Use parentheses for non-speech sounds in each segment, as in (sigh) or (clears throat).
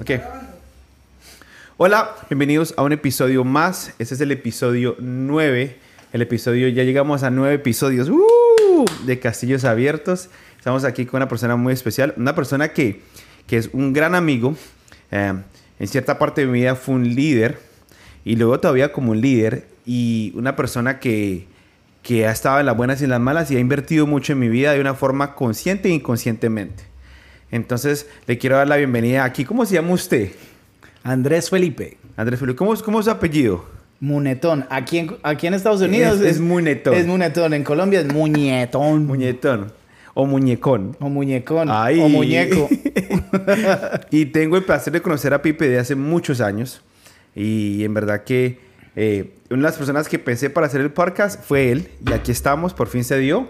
Ok. Hola, bienvenidos a un episodio más. Este es el episodio 9. El episodio, ya llegamos a 9 episodios ¡Uh! de Castillos Abiertos. Estamos aquí con una persona muy especial, una persona que, que es un gran amigo. Eh, en cierta parte de mi vida fue un líder y luego todavía como un líder y una persona que, que ha estado en las buenas y en las malas y ha invertido mucho en mi vida de una forma consciente e inconscientemente. Entonces, le quiero dar la bienvenida aquí. ¿Cómo se llama usted? Andrés Felipe. Andrés Felipe. ¿Cómo, es- cómo es su apellido? Munetón. Aquí en, aquí en Estados Unidos Es- es Munetón. Es Munetón. En Colombia es Muñetón. Muñetón. O muñecón. o Muñecón. Ay. O Muñeco. (laughs) y tengo el placer de conocer a Pipe de hace muchos años. Y en verdad que eh, una de las personas que pensé para hacer el podcast fue él. Y aquí estamos, por fin se dio.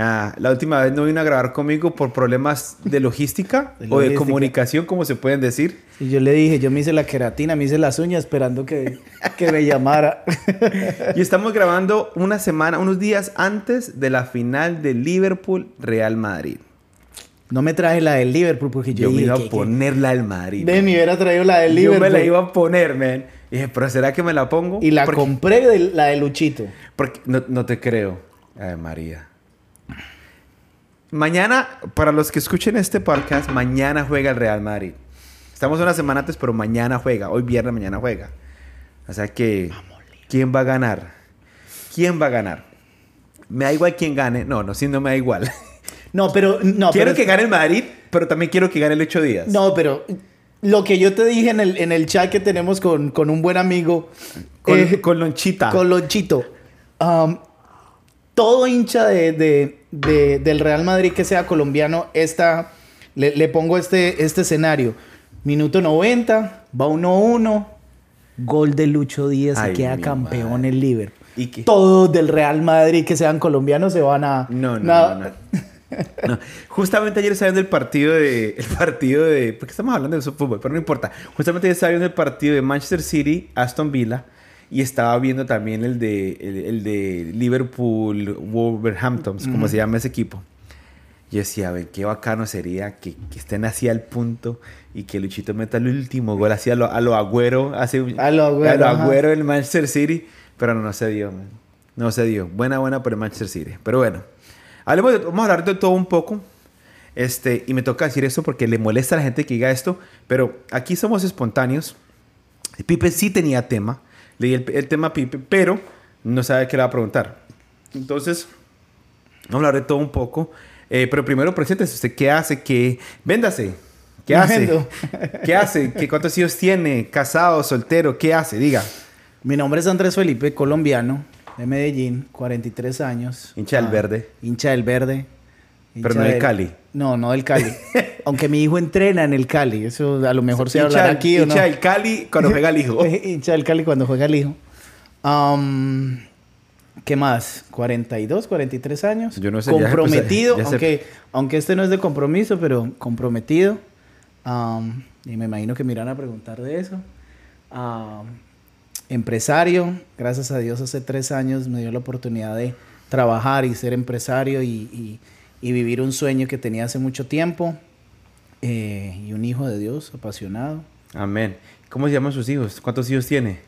Ah, la última vez no vino a grabar conmigo por problemas de logística (laughs) De o de comunicación, como se pueden decir. y yo le dije, yo me hice la queratina, me hice las uñas esperando que, que me llamara. (laughs) Y estamos grabando una semana, unos días antes de la final de Liverpool-Real Madrid. no me traje la del Liverpool porque yo, Yo me iba a que- ponerla al Madrid. De mi hubiera traído la del Yo Liverpool. me la iba a poner, man. Y dije, pero ¿será que me la pongo? Y la porque, compré de la de Luchito. porque no, no te creo. Ay, María. Mañana, para los que escuchen este podcast, mañana juega el Real Madrid. Estamos una semana antes, pero mañana juega. Hoy viernes, mañana juega. O sea que, ¿quién va a ganar? ¿Quién va a ganar? Me da igual quién gane. No, no, sí, no me da igual. (laughs) No, pero... No, quiero pero- que gane el Madrid, pero también quiero que gane el 8 días. No, pero lo que yo te dije en el, en el chat que tenemos con, con un buen amigo... Con, eh, con Lonchita. Con Lonchito. Um, todo hincha de, de- de- del Real Madrid que sea colombiano, esta, le, le pongo este, este escenario. Minuto 90, va 1-1, gol de Lucho Díaz Ay, y queda campeón madre. el Liverpool. ¿Y qué? Todos del Real Madrid que sean colombianos se van a... No, no, na- no, no. No. Justamente ayer estaba viendo el partido de. El partido de. Porque estamos hablando de fútbol, pero no importa. Justamente ayer estaba viendo el partido de Manchester City, Aston Villa. Y estaba viendo también el de, el, el de Liverpool, Wolverhampton, como se llama ese equipo. Yo decía, ve, qué bacano sería que, que estén así al punto y que Luchito meta el último gol así a lo, a lo agüero. Hace, A lo Agüero, A lo ajá. Agüero en Manchester City. Pero no, no se dio, man. No se dio. Buena, buena por el Manchester City. Pero bueno. Hablemos de- vamos a hablar de todo un poco. Este, y me toca decir esto porque le molesta a la gente que diga esto. Pero aquí somos espontáneos. Pipe sí tenía tema. Leí el, el tema Pipe, pero no sabe qué le va a preguntar. Entonces, vamos a hablar de todo un poco. Eh, pero primero, preséntese usted. ¿Qué hace? ¿Qué? Véndase. ¿Qué hace? (laughs) ¿Qué hace? ¿Qué, ¿Cuántos hijos tiene? ¿Casado? ¿Soltero? ¿Qué hace? Diga. Mi nombre es Andrés Felipe, colombiano, de Medellín, 43 años. Hincha del Ah, verde. Hincha del verde. Pero no del Cali. No, no del Cali. (laughs) Aunque mi hijo entrena en el Cali. Eso a lo mejor se hablará del- aquí o no. hincha del Cali cuando juega el hijo. (laughs) (laughs) hincha del Cali cuando juega el hijo. Am, ¿Qué más? 42, 43 años. Yo no sé, ya se Comprometido, ya se- aunque, aunque este no es de compromiso, pero comprometido. Am, y me imagino que me irán a preguntar de eso. Am, empresario, gracias a Dios hace tres años me dio la oportunidad de trabajar y ser empresario y, y- y vivir un sueño que tenía hace mucho tiempo. Eh, y un hijo de Dios, apasionado. Amén. ¿Cómo se llaman sus hijos? ¿Cuántos hijos tiene?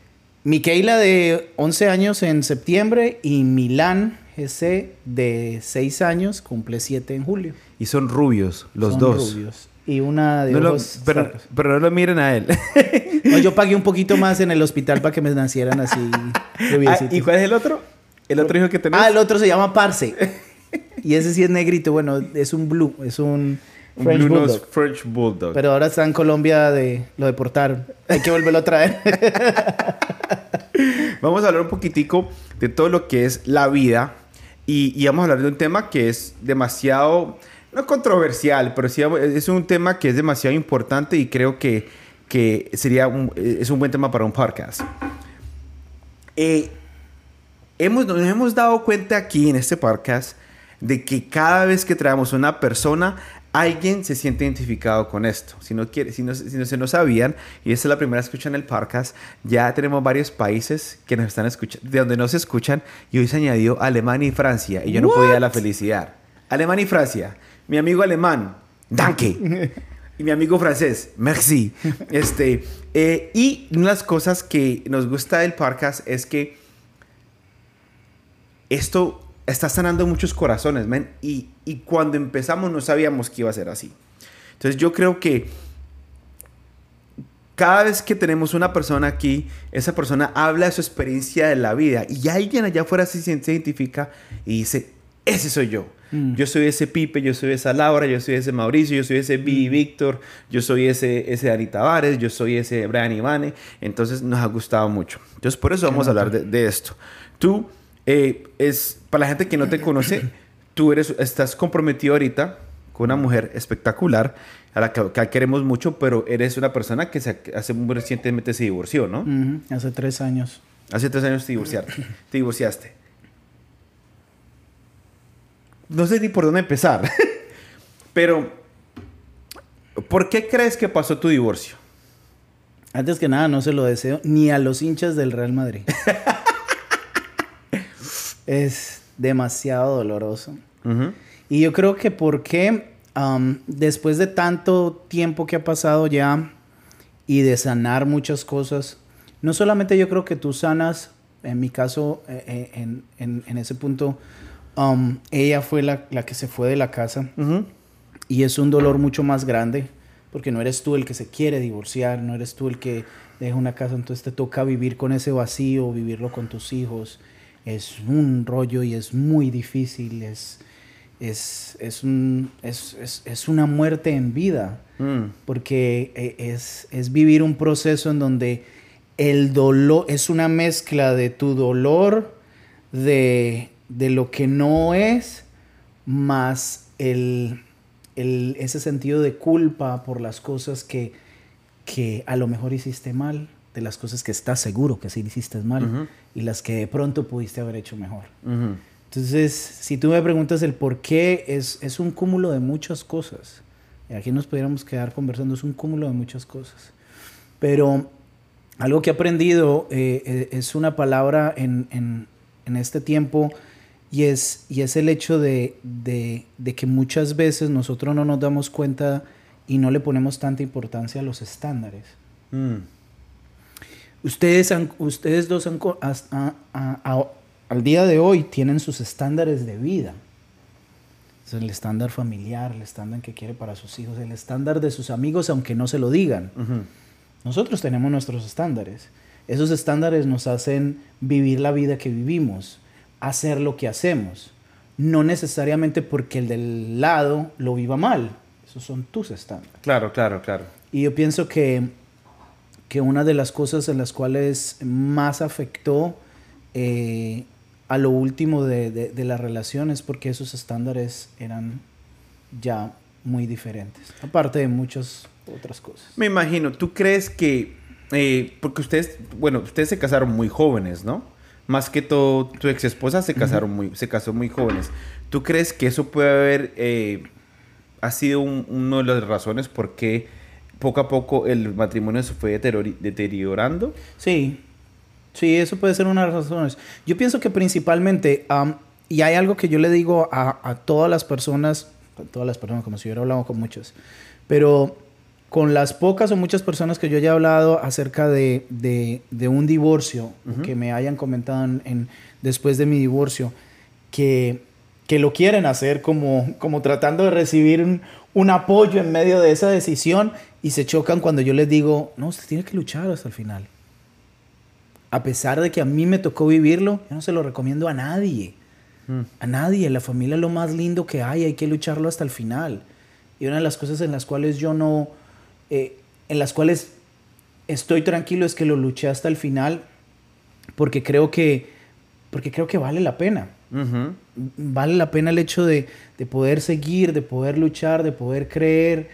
Miquela de 11 años en septiembre y Milán GC de 6 años cumple 7 en julio. Y son rubios, los Son dos. rubios. Y una de No lo- pero, pero no lo miren a él. (laughs) No, yo pagué un poquito más en el hospital para que me nacieran así (laughs) Ah. ¿Y cuál es el otro? ¿El otro hijo que tenés? Ah, el otro se llama Parse. (laughs) (laughs) Y ese sí es negrito. Bueno, es un blue, es un Un French Blue Bulldog. French Bulldog. Pero ahora está en Colombia de lo deportaron. Hay que volverlo a traer. (laughs) Vamos a hablar un poquitico de todo lo que es la vida y, y vamos a hablar de un tema que es demasiado, no controversial, pero sí es un tema que es demasiado importante y creo que, que sería un, es un buen tema para un podcast. Eh, hemos, nos hemos dado cuenta aquí en este podcast de que cada vez que traemos una persona, alguien se siente identificado con esto. Si no, quiere, si no, si no se nos sabían, y esta es la primera vez que escuchan el podcast, ya tenemos varios países que nos están escuchando, de donde nos escuchan, y hoy se añadió Alemania y Francia, y yo no podía la felicidad. Alemania y Francia, mi amigo alemán, danke. (laughs) y mi amigo francés, merci. Este, eh, y una de las cosas que nos gusta del podcast es que esto está sanando muchos corazones, man. Y, y cuando empezamos no sabíamos que iba a ser así. Entonces yo creo que cada vez que tenemos una persona aquí, esa persona habla de su experiencia de la vida y alguien allá afuera se identifica y dice, ese soy yo. Mm. Yo soy ese Pipe, yo soy esa Laura, yo soy ese Mauricio, yo soy ese Billy Víctor, yo soy ese, ese Ari Tavares, yo soy ese Brian Ivane. Entonces nos ha gustado mucho. Entonces por eso vamos a hablar de, de esto. Tú, eh, es, para la gente que no te conoce, tú eres, estás comprometido ahorita con una mujer espectacular a la que, que queremos mucho, pero eres una persona que se, hace muy recientemente se divorció, ¿no? Hace tres años. Hace tres años te divorciaste. te divorciaste. No sé ni por dónde empezar. (laughs) Pero, ¿por qué crees que pasó tu divorcio? Antes que nada, no se lo deseo ni a los hinchas del Real Madrid. (laughs) es demasiado doloroso. Y yo creo que porque después de tanto tiempo que ha pasado ya y de sanar muchas cosas, no solamente yo creo que tú sanas, en mi caso, eh, eh, en, en- en ese punto, am, ella fue la, la que se fue de la casa y es un dolor mucho más grande porque no eres tú el que se quiere divorciar, no eres tú el que deja una casa, entonces te toca vivir con ese vacío, vivirlo con tus hijos. Es un rollo y es muy difícil, es, es, es, un- es, es- es una muerte en vida, Mm. porque eh, es, es vivir un proceso en donde el dolor es una mezcla de tu dolor, de, de lo que no es, más el, el- ese sentido de culpa por las cosas que, que a lo mejor hiciste mal, de las cosas que estás seguro que sí hiciste mal. Y las que de pronto pudiste haber hecho mejor. Ujú. Entonces, si tú me preguntas el por qué, es, es un cúmulo de muchas cosas. Y aquí nos pudiéramos quedar conversando, es un cúmulo de muchas cosas. Pero algo que he aprendido eh, eh, es una palabra en, en- en este tiempo y es, y es el hecho de, de- de que muchas veces nosotros no nos damos cuenta y no le ponemos tanta importancia a los estándares. Mm. Ustedes, han- ustedes dos han co- as- a- a- a- al día de hoy tienen sus estándares de vida. Es el estándar familiar, el estándar que quiere para sus hijos, el estándar de sus amigos, aunque no se lo digan. Nosotros tenemos nuestros estándares. Esos estándares nos hacen vivir la vida que vivimos, hacer lo que hacemos. No necesariamente porque el del lado lo viva mal. Esos son tus estándares. Claro, claro, claro. Y yo pienso que, que una de las cosas en las cuales más afectó eh, a lo último de, de, de la relación es porque esos estándares eran ya muy diferentes. Aparte de muchas otras cosas. Me imagino, ¿tú crees que, eh, porque ustedes, bueno, ustedes se casaron muy jóvenes, ¿no? Más que todo, tu ex esposa se casaron muy, se casó muy jóvenes. ¿Tú crees que eso puede haber, eh, ha sido un- una de las razones por qué poco a poco el matrimonio se fue deteriorando? Sí, sí, eso puede ser una de las razones. Yo pienso que principalmente, y hay algo que yo le digo a, a todas las personas, a todas las personas, como si hubiera hablado con muchas, pero con las pocas o muchas personas que yo haya hablado acerca de, de- de un divorcio, que me hayan comentado en, en- después de mi divorcio, que, que lo quieren hacer como, como tratando de recibir un, un apoyo en medio de esa decisión y se chocan cuando yo les digo, no, usted tiene que luchar hasta el final. A pesar de que a mí me tocó vivirlo, yo no se lo recomiendo a nadie. Mm. A nadie. La familia es lo más lindo que hay. Hay que lucharlo hasta el final. Y una de las cosas en las cuales yo no... eh, en las cuales estoy tranquilo es que lo luché hasta el final porque creo que... Porque creo que vale la pena. Vale la pena el hecho de, de poder seguir, de poder luchar, de poder creer.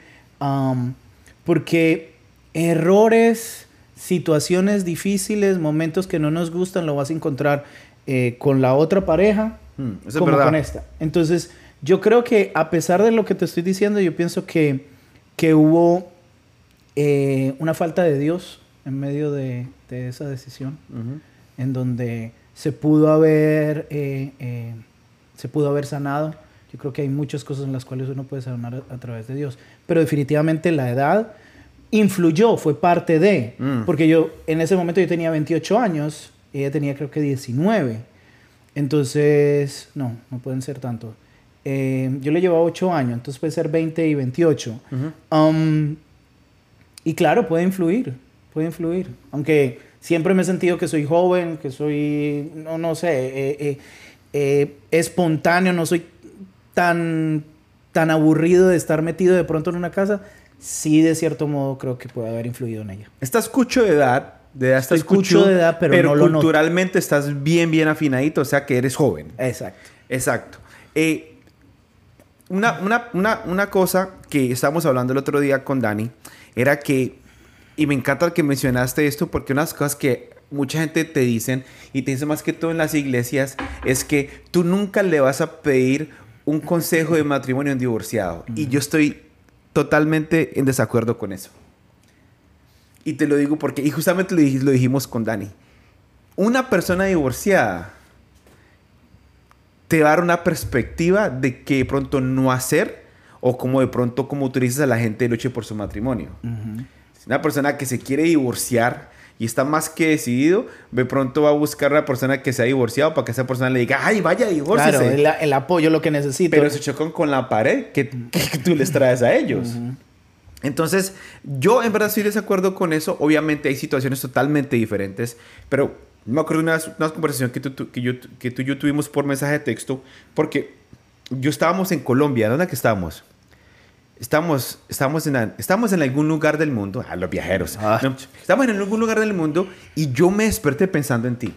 porque errores, situaciones difíciles, momentos que no nos gustan, lo vas a encontrar eh, con la otra pareja Mm, como verdad. con esta. Entonces, yo creo que a pesar de lo que te estoy diciendo, yo pienso que, que hubo eh, una falta de Dios en medio de, de esa decisión, en donde se pudo haber, eh, eh, se pudo haber sanado. Yo creo que hay muchas cosas en las cuales uno puede sanar a, a través de Dios. Pero definitivamente la edad influyó, fue parte de. Mm. Porque yo, en ese momento yo tenía 28 años, ella tenía creo que 19. Entonces, no, no pueden ser tanto. Eh, yo le llevaba 8 años, entonces puede ser 20 y 28. Um, y claro, puede influir, puede influir. Aunque siempre me he sentido que soy joven, que soy, no, no sé, eh, eh, eh, espontáneo, no soy tan, tan aburrido de estar metido de pronto en una casa. Sí, de cierto modo, creo que puede haber influido en ella. Estás cucho de edad, de edad estás cucho de edad, pero no lo noto. culturalmente estás bien, bien afinadito, o sea que eres joven. Exacto. Exacto. Una, una, una, una cosa que estábamos hablando el otro día con Dani era que, y me encanta que mencionaste esto, porque unas cosas que mucha gente te dicen, y te dicen más que todo en las iglesias, es que tú nunca le vas a pedir un consejo de matrimonio a un divorciado. Y yo estoy totalmente en desacuerdo con eso. Y te lo digo porque, y justamente lo, dij- lo dijimos con Dani, una persona divorciada te va a dar una perspectiva de que de pronto no hacer o como de pronto como utilizas a la gente luche por su matrimonio. Una persona que se quiere divorciar y está más que decidido, de pronto va a buscar a una persona que se ha divorciado para que esa persona le diga, ay, vaya, divórciese. Claro, el, el apoyo, lo que necesito. Pero se chocan con la pared que, que (laughs) tú les traes a ellos. Entonces, yo en verdad estoy de desacuerdo con eso. Obviamente hay situaciones totalmente diferentes, pero me acuerdo de una, una conversación que tú, tú- que, yo, que tú y yo tuvimos por mensaje de texto, porque yo estábamos en Colombia. ¿Dónde que estábamos? Estamos, estamos, en, la- estamos en algún lugar del mundo, a los viajeros. Ah. No, estamos en algún lugar del mundo y yo me desperté pensando en ti.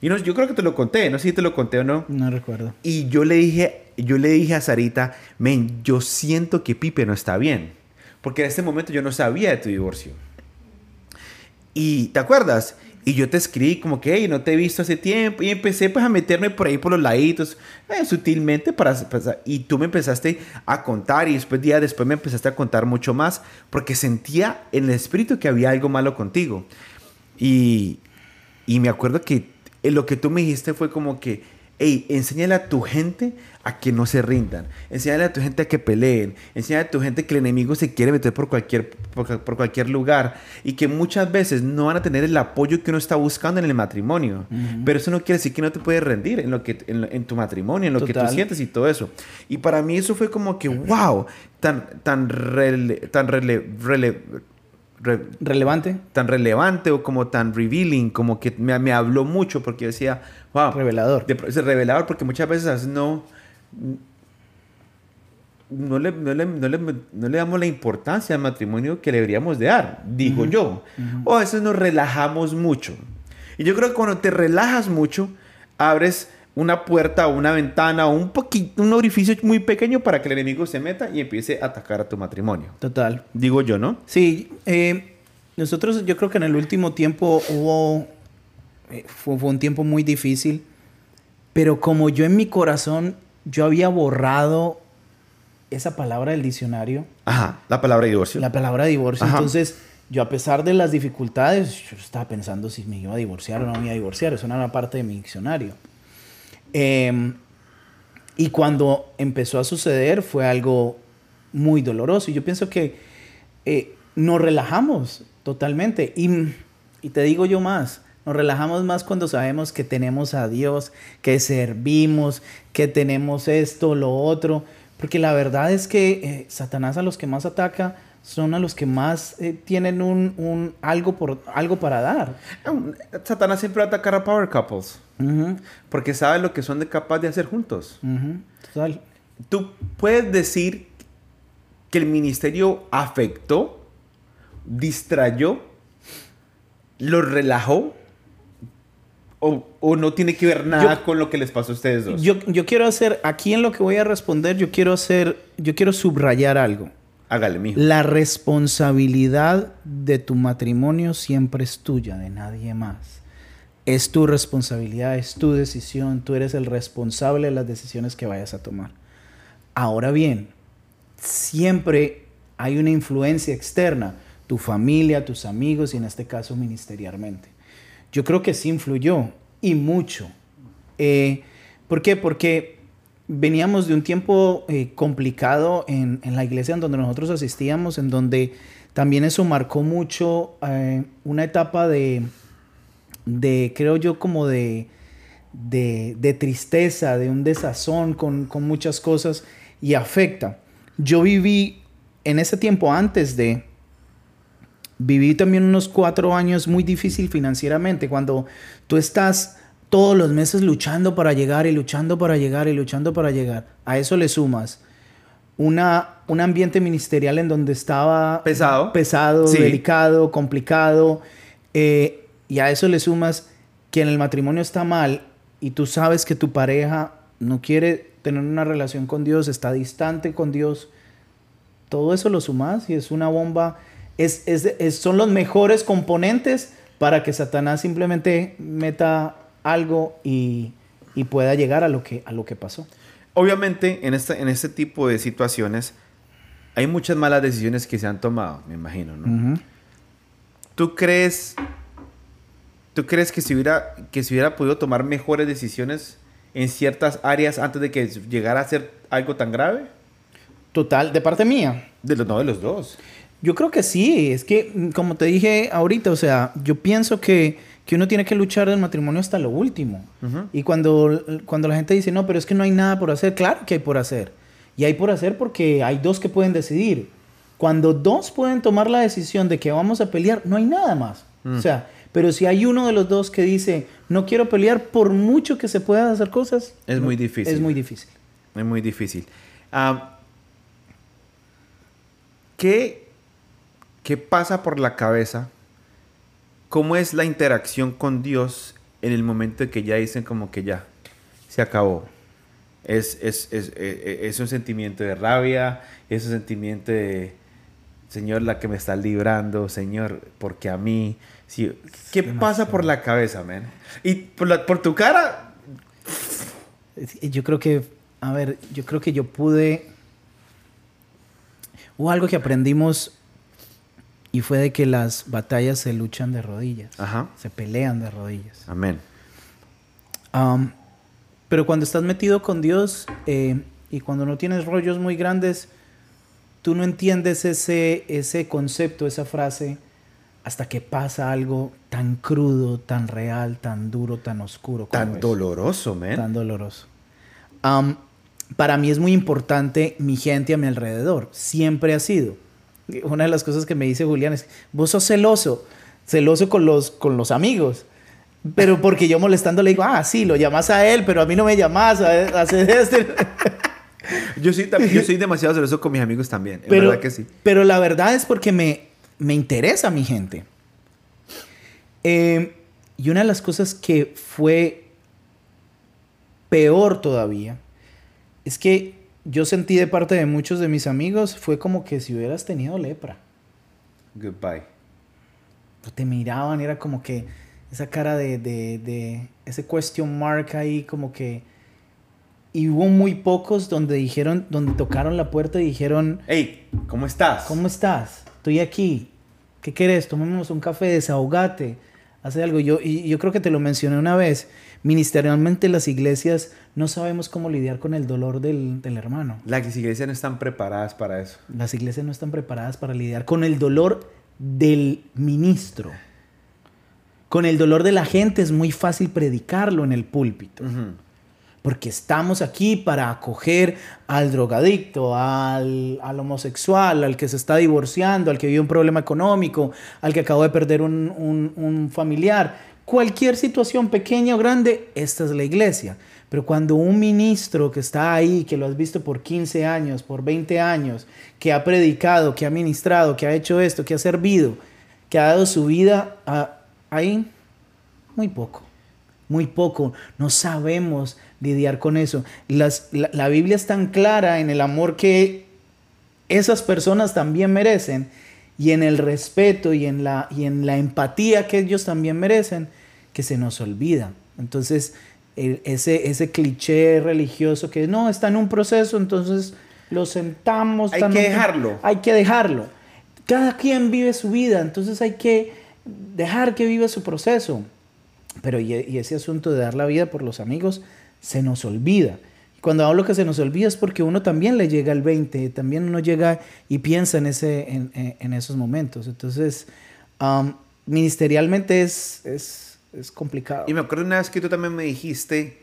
Y no, yo creo que te lo conté, no sé si te lo conté o no. No recuerdo. Y yo le dije, yo le dije a Sarita, men, yo siento que Pipe no está bien. Porque en este momento yo no sabía de tu divorcio. Y, ¿te acuerdas? Y yo te escribí como que, hey, no te he visto hace tiempo. Y empecé pues a meterme por ahí por los laditos, eh, sutilmente para, para- Y tú me empezaste a contar y después, día después me empezaste a contar mucho más. Porque sentía en el espíritu que había algo malo contigo. Y, y me acuerdo que eh, lo que tú me dijiste fue como que, hey, enséñale a tu gente a que no se rindan. Enséñale a tu gente a que peleen. Enséñale a tu gente que el enemigo se quiere meter por cualquier, por, cu- por cualquier lugar. Y que muchas veces no van a tener el apoyo que uno está buscando en el matrimonio. Pero eso no quiere decir que no te puedes rendir en, lo que, en, tu matrimonio, en lo que tú sientes y todo eso. Y para mí eso fue como que, wow, tan, tan, rele- tan rele- rele- re- Relevante, tan relevante o como tan revealing, como que me, me habló mucho porque yo decía, wow, revelador. de- es revelador porque muchas veces no, no le, no, le, no, le, no le damos la importancia al matrimonio que le deberíamos de dar, digo yo. O a veces nos relajamos mucho. Y yo creo que cuando te relajas mucho, abres una puerta o una ventana o un poquito, un orificio muy pequeño para que el enemigo se meta y empiece a atacar a tu matrimonio. Total. Digo yo, ¿no? Sí, eh, nosotros yo creo que en el último tiempo hubo, eh, fue, fue un tiempo muy difícil, pero como yo en mi corazón, yo había borrado esa palabra del diccionario, Ajá, la palabra divorcio. la palabra divorcio, Ajá. entonces yo a pesar de las dificultades, yo estaba pensando si me iba a divorciar o no me iba a divorciar, eso no era parte de mi diccionario. Eh, y cuando empezó a suceder fue algo muy doloroso. Y yo pienso que eh, nos relajamos totalmente. Y, y te digo yo más, nos relajamos más cuando sabemos que tenemos a Dios, que servimos, que tenemos esto, lo otro. Porque la verdad es que eh, Satanás a los que más ataca son a los que más eh, tienen un, un algo, por, algo para dar. Satanás siempre va a atacar a power couples. Porque sabe lo que son de capaz de hacer juntos. total. Tú puedes decir que el ministerio afectó, distrayó, lo relajó, o, o no tiene que ver nada Yo- con lo que les pasó a ustedes dos. Yo, yo quiero hacer, aquí en lo que voy a responder, yo quiero hacer, yo quiero subrayar algo. Hágale, mijo. La responsabilidad de tu matrimonio siempre es tuya, de nadie más. Es tu responsabilidad, es tu decisión, tú eres el responsable de las decisiones que vayas a tomar. Ahora bien, siempre hay una influencia externa, tu familia, tus amigos y en este caso ministerialmente. Yo creo que sí influyó y mucho. Eh, ¿Por qué? Porque veníamos de un tiempo eh, complicado en, en, la iglesia en donde nosotros asistíamos, en donde también eso marcó mucho eh, una etapa de, de, creo yo, como de, de, de tristeza, de un desazón con, con, muchas cosas y afecta. Yo viví en ese tiempo antes de, viví también unos cuatro años muy difícil financieramente, cuando tú estás todos los meses luchando para llegar y luchando para llegar y luchando para llegar. A eso le sumas una, un ambiente ministerial en donde estaba pesado, pesado delicado, complicado. Eh, y a eso le sumas que en el matrimonio está mal y tú sabes que tu pareja no quiere tener una relación con Dios, está distante con Dios. Todo eso lo sumas y es una bomba. Es, es, son los mejores componentes para que Satanás simplemente meta algo y, pueda llegar a lo que, a lo que pasó. Obviamente, en este, en este tipo de situaciones, hay muchas malas decisiones que se han tomado, me imagino, ¿no? ¿Tú crees, tú crees que se hubiera, que se hubiera podido tomar mejores decisiones en ciertas áreas antes de que llegara a ser algo tan grave? Total, de parte mía. De los, no, de los dos. Yo creo que sí, es que, como te dije ahorita, o sea, yo pienso que que uno tiene que luchar el matrimonio hasta lo último. Y cuando, cuando la gente dice, no, pero es que no hay nada por hacer, claro que hay por hacer. Y hay por hacer porque hay dos que pueden decidir. Cuando dos pueden tomar la decisión de que vamos a pelear, no hay nada más. Mm. O sea, pero si hay uno de los dos que dice, no quiero pelear, por mucho que se puedan hacer cosas, es muy difícil. Es muy difícil. Es muy difícil. ¿qué, ¿Qué pasa por la cabeza ¿Cómo es la interacción con Dios en el momento en que ya dicen como que ya, se acabó? Es, es, es, e, e, es, un sentimiento de rabia, es un sentimiento de, Señor, la que me está librando, Señor, porque a mí... Sí, ¿Qué pasa por la cabeza, man? Y por, por tu cara... Yo creo que, a ver, yo creo que yo pude... Hubo algo que aprendimos y fue de que las batallas se luchan de rodillas. Se pelean de rodillas. Amén. pero cuando estás metido con Dios eh, y cuando no tienes rollos muy grandes, tú no entiendes ese, ese concepto, esa frase, hasta que pasa algo tan crudo, tan real, tan duro, tan oscuro. tan doloroso, man. Tan doloroso. para mí es muy importante mi gente a mi alrededor. Siempre ha sido una de las cosas que me dice Julián es, vos sos celoso, celoso con los, con los amigos. Pero porque yo molestando le digo, ah, sí, lo llamas a él, pero a mí no me llamas, hacer este. yo, soy, yo (laughs) soy demasiado celoso con mis amigos también, pero, verdad que sí. Pero la verdad es porque me, me interesa mi gente. Eh, y una de las cosas que fue peor todavía es que yo sentí de parte de muchos de mis amigos fue como que si hubieras tenido lepra. Goodbye. Te miraban, era como que esa cara de, de, de, ese question mark ahí, como que... Y hubo muy pocos donde dijeron, donde tocaron la puerta y dijeron... Hey, ¿cómo estás? ¿Cómo estás? Estoy aquí. ¿Qué quieres? Tomemos un café, desahogate. Hace algo. Yo, y yo creo que te lo mencioné una vez. Ministerialmente las iglesias no sabemos cómo lidiar con el dolor del, hermano. Las iglesias no están preparadas para eso. Las iglesias no están preparadas para lidiar con el dolor del ministro. Con el dolor de la gente es muy fácil predicarlo en el púlpito. Porque estamos aquí para acoger al drogadicto, al, homosexual, al que se está divorciando, al que vive un problema económico, al que acabó de perder un, un familiar cualquier situación pequeña o grande, esta es la iglesia. Pero cuando un ministro que está ahí, que lo has visto por 15 años, por 20 años, que ha predicado, que ha ministrado, que ha hecho esto, que ha servido, que ha dado su vida, ahí, muy poco, muy poco. No sabemos lidiar con eso. la Biblia es tan clara en el amor que esas personas también merecen y en el respeto y en la, y en la empatía que ellos también merecen, que se nos olvida. Entonces, ese, ese cliché religioso que no, está en un proceso, entonces lo sentamos. Hay que dejarlo. Hay que dejarlo. Cada quien vive su vida, entonces hay que dejar que viva su proceso. Pero y, ese asunto de dar la vida por los amigos se nos olvida. cuando hablo que se nos olvida es porque uno también le llega el 20, también uno llega y piensa en, ese, en, en, esos momentos. Entonces, ministerialmente es, es, es, complicado. Y me acuerdo una vez que tú también me dijiste,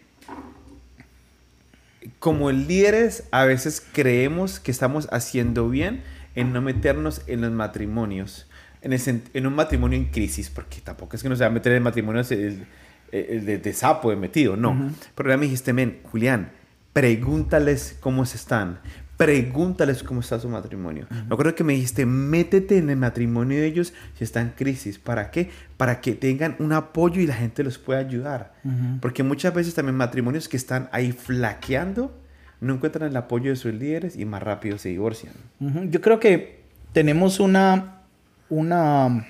como líderes a veces creemos que estamos haciendo bien en no meternos en los matrimonios, en, en un matrimonio en crisis, porque tampoco es que nos va a meter en matrimonios el, el, de, sapo de metido, no. Pero ya me dijiste, men, Julián, pregúntales cómo se están, pregúntales cómo está su matrimonio. Me acuerdo que me dijiste, métete en el matrimonio de ellos si está en crisis. ¿Para qué? Para que tengan un apoyo y la gente los pueda ayudar. Porque muchas veces también matrimonios que están ahí flaqueando no encuentran el apoyo de sus líderes y más rápido se divorcian. Yo creo que tenemos una, una,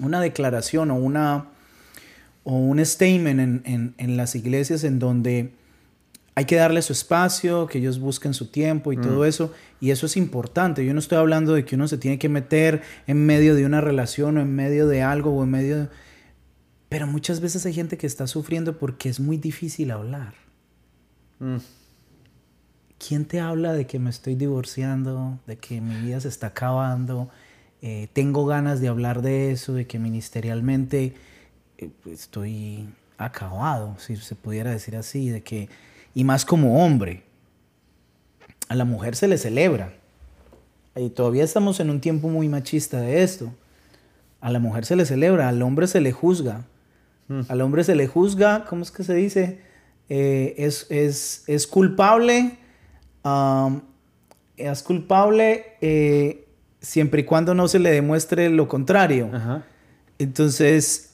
una declaración o, una, o un statement en, en, en las iglesias en donde hay que darle su espacio, que ellos busquen su tiempo y todo mm. eso. Y eso es importante. Yo no estoy hablando de que uno se tiene que meter en medio de una relación o en medio de algo o en medio de... Pero muchas veces hay gente que está sufriendo porque es muy difícil hablar. Mm. ¿Quién te habla de que me estoy divorciando, de que mi vida se está acabando? Eh, tengo ganas de hablar de eso, de que ministerialmente estoy acabado, si se pudiera decir así, de que y más como hombre. A la mujer se le celebra. Y todavía estamos en un tiempo muy machista de esto. A la mujer se le celebra, al hombre se le juzga. Mm. Al hombre se le juzga, ¿cómo es que se dice? Eh, es, es, culpable. es culpable eh, siempre y cuando no se le demuestre lo contrario. Entonces,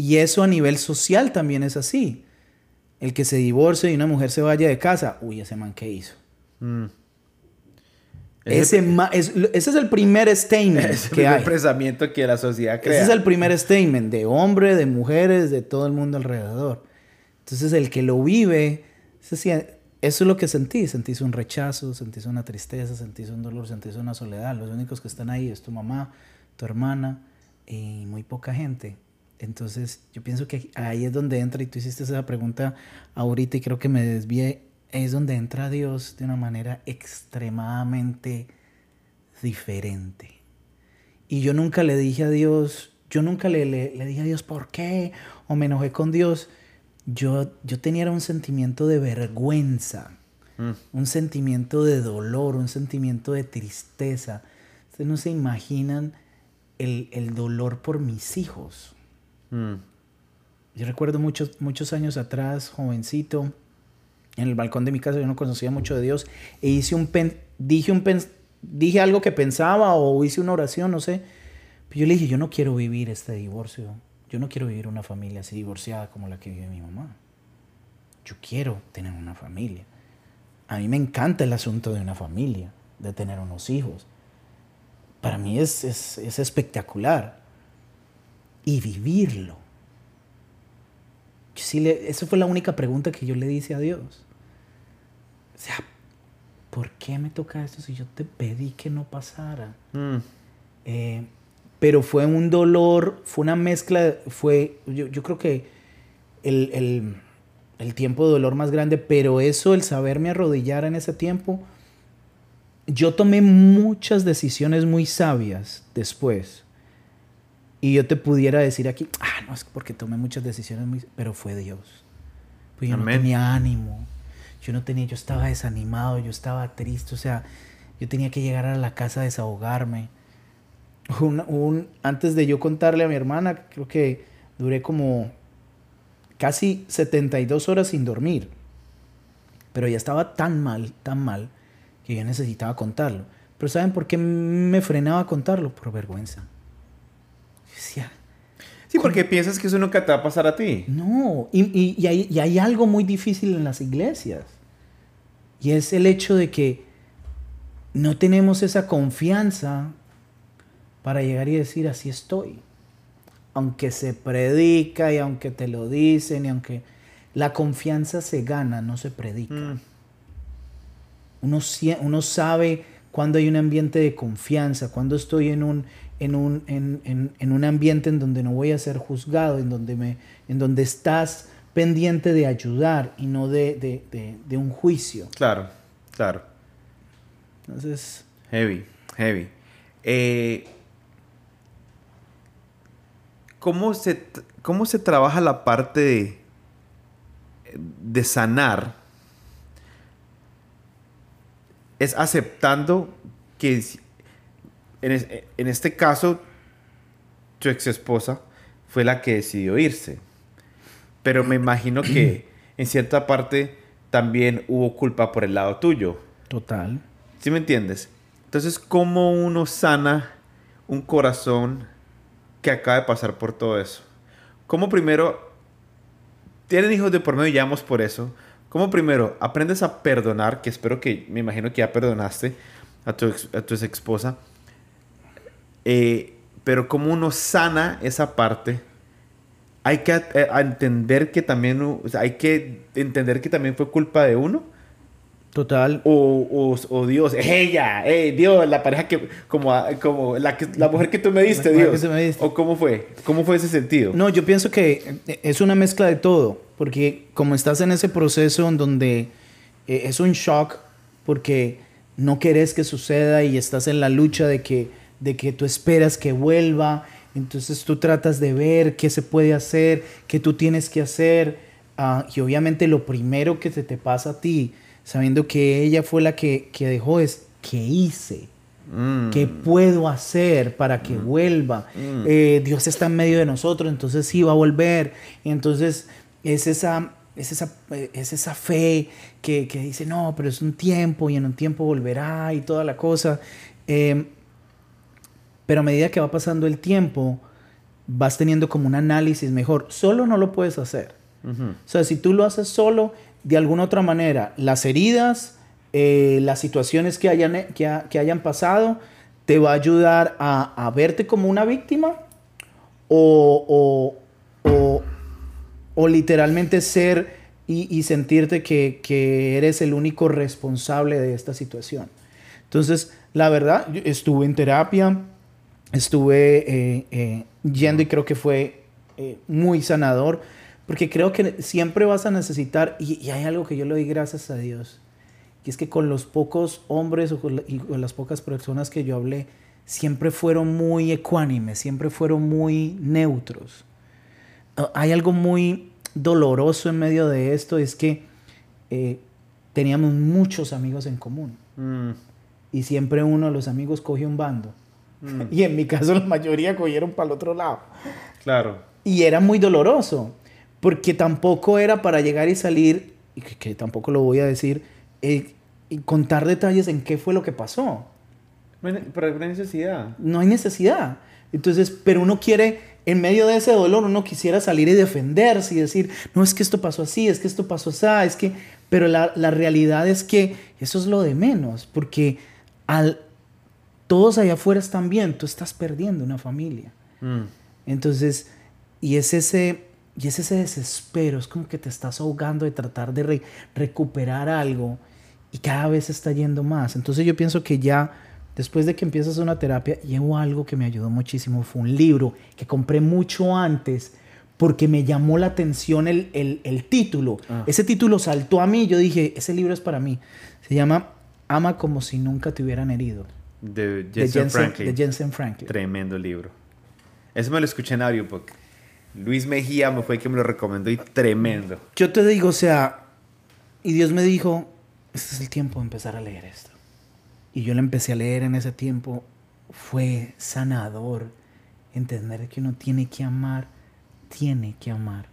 y eso a nivel social también es así el que se divorcie y una mujer se vaya de casa, uy, ese man, ¿qué hizo? Mm. Ese, ese es el primer statement es el primer pensamiento que la sociedad crea. Ese es el primer statement (laughs) de hombres, de mujeres, de todo el mundo alrededor. Entonces, el que lo vive, eso es lo que sentí. Sentís un rechazo, sentís una tristeza, sentís un dolor, sentís una soledad. Los únicos que están ahí es tu mamá, tu hermana y muy poca gente. Entonces, yo pienso que ahí es donde entra, y tú hiciste esa pregunta ahorita y creo que me desvié, es donde entra Dios de una manera extremadamente diferente. Y yo nunca le dije a Dios, yo nunca le, le, dije a Dios por qué, o me enojé con Dios. Yo, yo tenía un sentimiento de vergüenza, mm. un sentimiento de dolor, un sentimiento de tristeza. Ustedes no se imaginan el, el dolor por mis hijos Mm. Yo recuerdo muchos, muchos años atrás, jovencito, en el balcón de mi casa, yo no conocía mucho de Dios, e hice un dije, un dije algo que pensaba o hice una oración, no sé. Yo le dije, yo no quiero vivir este divorcio. Yo no quiero vivir una familia así divorciada como la que vive mi mamá. Yo quiero tener una familia. A mí me encanta el asunto de una familia, de tener unos hijos. Para mí es, es, es espectacular y vivirlo. sí le, esa fue la única pregunta que yo le hice a Dios. O sea, ¿por qué me toca esto si yo te pedí que no pasara? Mm. Eh, pero fue un dolor, fue una mezcla, fue, yo, yo creo que el, el, el, tiempo de dolor más grande, pero eso, el saberme arrodillar en ese tiempo, yo tomé muchas decisiones muy sabias después y yo te pudiera decir aquí, ah, no, es porque tomé muchas decisiones, muy... pero fue Dios. Pues yo no tenía ánimo, yo no tenía, yo estaba desanimado, yo estaba triste, o sea, yo tenía que llegar a la casa a desahogarme. Un, un, antes de yo contarle a mi hermana, creo que duré como casi 72 horas sin dormir. Pero ya estaba tan mal, tan mal, que yo necesitaba contarlo. Pero ¿saben por qué me frenaba a contarlo? Por vergüenza. Sí, porque piensas que eso nunca te va a pasar a ti. No, y, y, hay, y, hay, algo muy difícil en las iglesias. Y es el hecho de que no tenemos esa confianza para llegar y decir, así estoy. Aunque se predica y aunque te lo dicen y aunque la confianza se gana, no se predica. Mm. Uno, uno sabe cuando hay un ambiente de confianza, cuando estoy en un, en un, en, en, en un ambiente en donde no voy a ser juzgado, en donde, me, en donde estás pendiente de ayudar y no de, de, de, de un juicio. Claro, claro. Entonces, Heavy, heavy. Eh, ¿cómo, se, ¿Cómo se trabaja la parte de, de sanar? Es aceptando que en, es- en este caso tu ex esposa fue la que decidió irse. Pero me imagino que (clears throat) en cierta parte también hubo culpa por el lado tuyo. total. ¿Sí me entiendes? Entonces, ¿cómo uno sana un corazón que acaba de pasar por todo eso? ¿Cómo primero tienen hijos de por medio y ya vamos por eso? ¿Cómo primero aprendes a perdonar, que espero que, me imagino que ya perdonaste a tu, ex, a tu ex esposa, eh, pero cómo uno sana esa parte? Hay que eh, a entender que también, o sea, hay que entender que también fue culpa de uno. Total. O, o, o Dios, ella, eh, Dios, la pareja que, como, como la, que, la mujer que tú me diste, La Dios. que me diste. ¿O cómo fue? ¿Cómo fue ese sentido? No, yo pienso que eh, es una mezcla de todo, porque como estás en ese proceso en donde eh, es un shock, porque no querés que suceda y estás en la lucha de que, de que tú esperas que vuelva, entonces tú tratas de ver qué se puede hacer, qué tú tienes que hacer, ah, y obviamente lo primero que se te pasa a ti, sabiendo que ella fue la que, que dejó, es ¿qué hice? Mm. ¿Qué puedo hacer para que vuelva? Eh, Dios está en medio de nosotros, entonces sí va a volver. Y entonces es esa, es esa, es esa fe que, que dice, no, pero es un tiempo y en un tiempo volverá y toda la cosa. Eh, pero a medida que va pasando el tiempo, vas teniendo como un análisis mejor. Solo no lo puedes hacer. O sea, si tú lo haces solo, de alguna otra manera, las heridas, eh, las situaciones que hayan, que, ha- que hayan pasado, te va a ayudar a, a verte como una víctima o, o, o- o literalmente ser y, y sentirte que, que eres el único responsable de esta situación. Entonces, la verdad, estuve en terapia, estuve eh, eh, yendo y creo que fue eh, muy sanador, porque creo que siempre vas a necesitar, y, y hay algo que yo le doy gracias a Dios, y es que con los pocos hombres o con, la- y con las pocas personas que yo hablé, siempre fueron muy ecuánimes, siempre fueron muy neutros. Ah, Hay algo muy doloroso en medio de esto, es que eh, teníamos muchos amigos en común Mm. y siempre uno de los amigos cogió un bando. Mm. (laughs) Y en mi caso la mayoría cogieron para el otro lado. Claro. Y era muy doloroso, porque tampoco era para llegar y salir, y que, que tampoco lo voy a decir, eh, y contar detalles en qué fue lo que pasó. Pero hay una necesidad. No hay necesidad. Entonces, pero uno quiere, en medio de ese dolor, uno quisiera salir y defenderse y decir, no, es que esto pasó así, es que esto pasó así, es que... Pero la, la realidad es que eso es lo de menos, porque al, todos allá afuera están bien, tú estás perdiendo una familia. Mm. Entonces, y es ese, y es ese desespero, es como que te estás ahogando de tratar de re- recuperar algo y cada vez está yendo más. Entonces yo pienso que ya después de que empiezas una terapia, llevo algo que me ayudó muchísimo, fue un libro que compré mucho antes porque me llamó la atención el, el- el título. Ah. Ese título saltó a mí, yo dije, ese libro es para mí. Se llama Ama como si nunca te hubieran herido. De De Jensen Jensen, Franklin. de Jensen Franklin. Tremendo libro. Eso me lo escuché en audiobook. Luis Mejía me fue el que me lo recomendó y tremendo. Yo te digo, o sea, y Dios me dijo, este es el tiempo de empezar a leer esto. Y yo lo empecé a leer en ese tiempo. Fue sanador entender que uno tiene que amar, tiene que amar,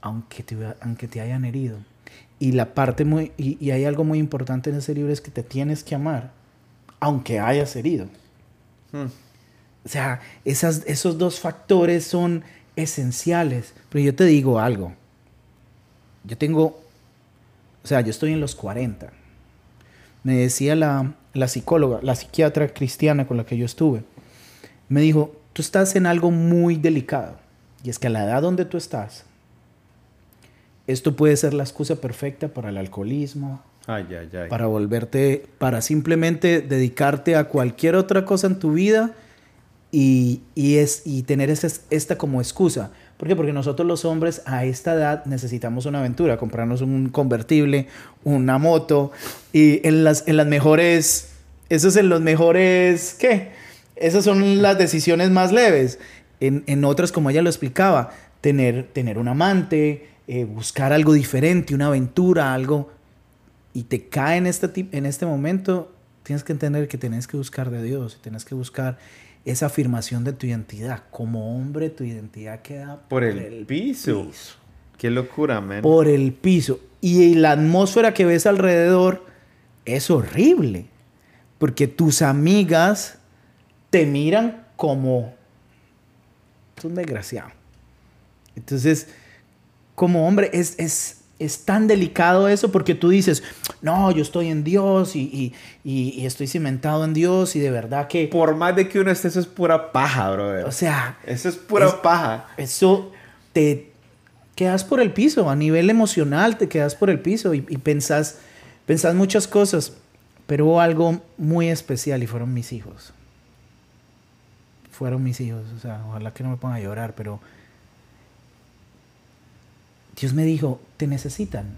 aunque te, aunque te hayan herido. Y la parte muy, y, y hay algo muy importante en ese libro es que te tienes que amar, aunque hayas herido. Mm. O sea, esas, esos dos factores son esenciales. Pero yo te digo algo. Yo tengo, o sea, yo estoy en los 40. Me decía la, la psicóloga, la psiquiatra cristiana con la que yo estuve, me dijo, tú estás en algo muy delicado. Y es que a la edad donde tú estás, esto puede ser la excusa perfecta para el alcoholismo, Para volverte, para simplemente dedicarte a cualquier otra cosa en tu vida y, y es, y tener esta como excusa. ¿Por qué? Porque nosotros los hombres a esta edad necesitamos una aventura, comprarnos un convertible, una moto y en las, en las mejores, eso es en los mejores, ¿qué? Esas son las decisiones más leves. En, en otras, como ella lo explicaba, tener, tener un amante, eh, buscar algo diferente, una aventura, algo, y te cae en este, en este momento, tienes que entender que tienes que buscar de Dios, tienes que buscar esa afirmación de tu identidad. Como hombre, tu identidad queda por, el, piso. Qué locura, man. Por el piso. Y la atmósfera que ves alrededor es horrible. Porque tus amigas te miran como es un desgraciado. Entonces, como hombre, es, es, es tan delicado eso porque tú dices, no, yo estoy en Dios y, estoy cimentado en Dios y de verdad que... Por más de que uno esté, eso es pura paja, brother. O sea... Eso es pura paja. Eso te quedas por el piso, a nivel emocional te quedas por el piso y, y pensás, pensás muchas cosas, pero hubo algo muy especial y fueron mis hijos. Fueron mis hijos, o sea, ojalá que no me pongan a llorar, pero Dios me dijo, te necesitan.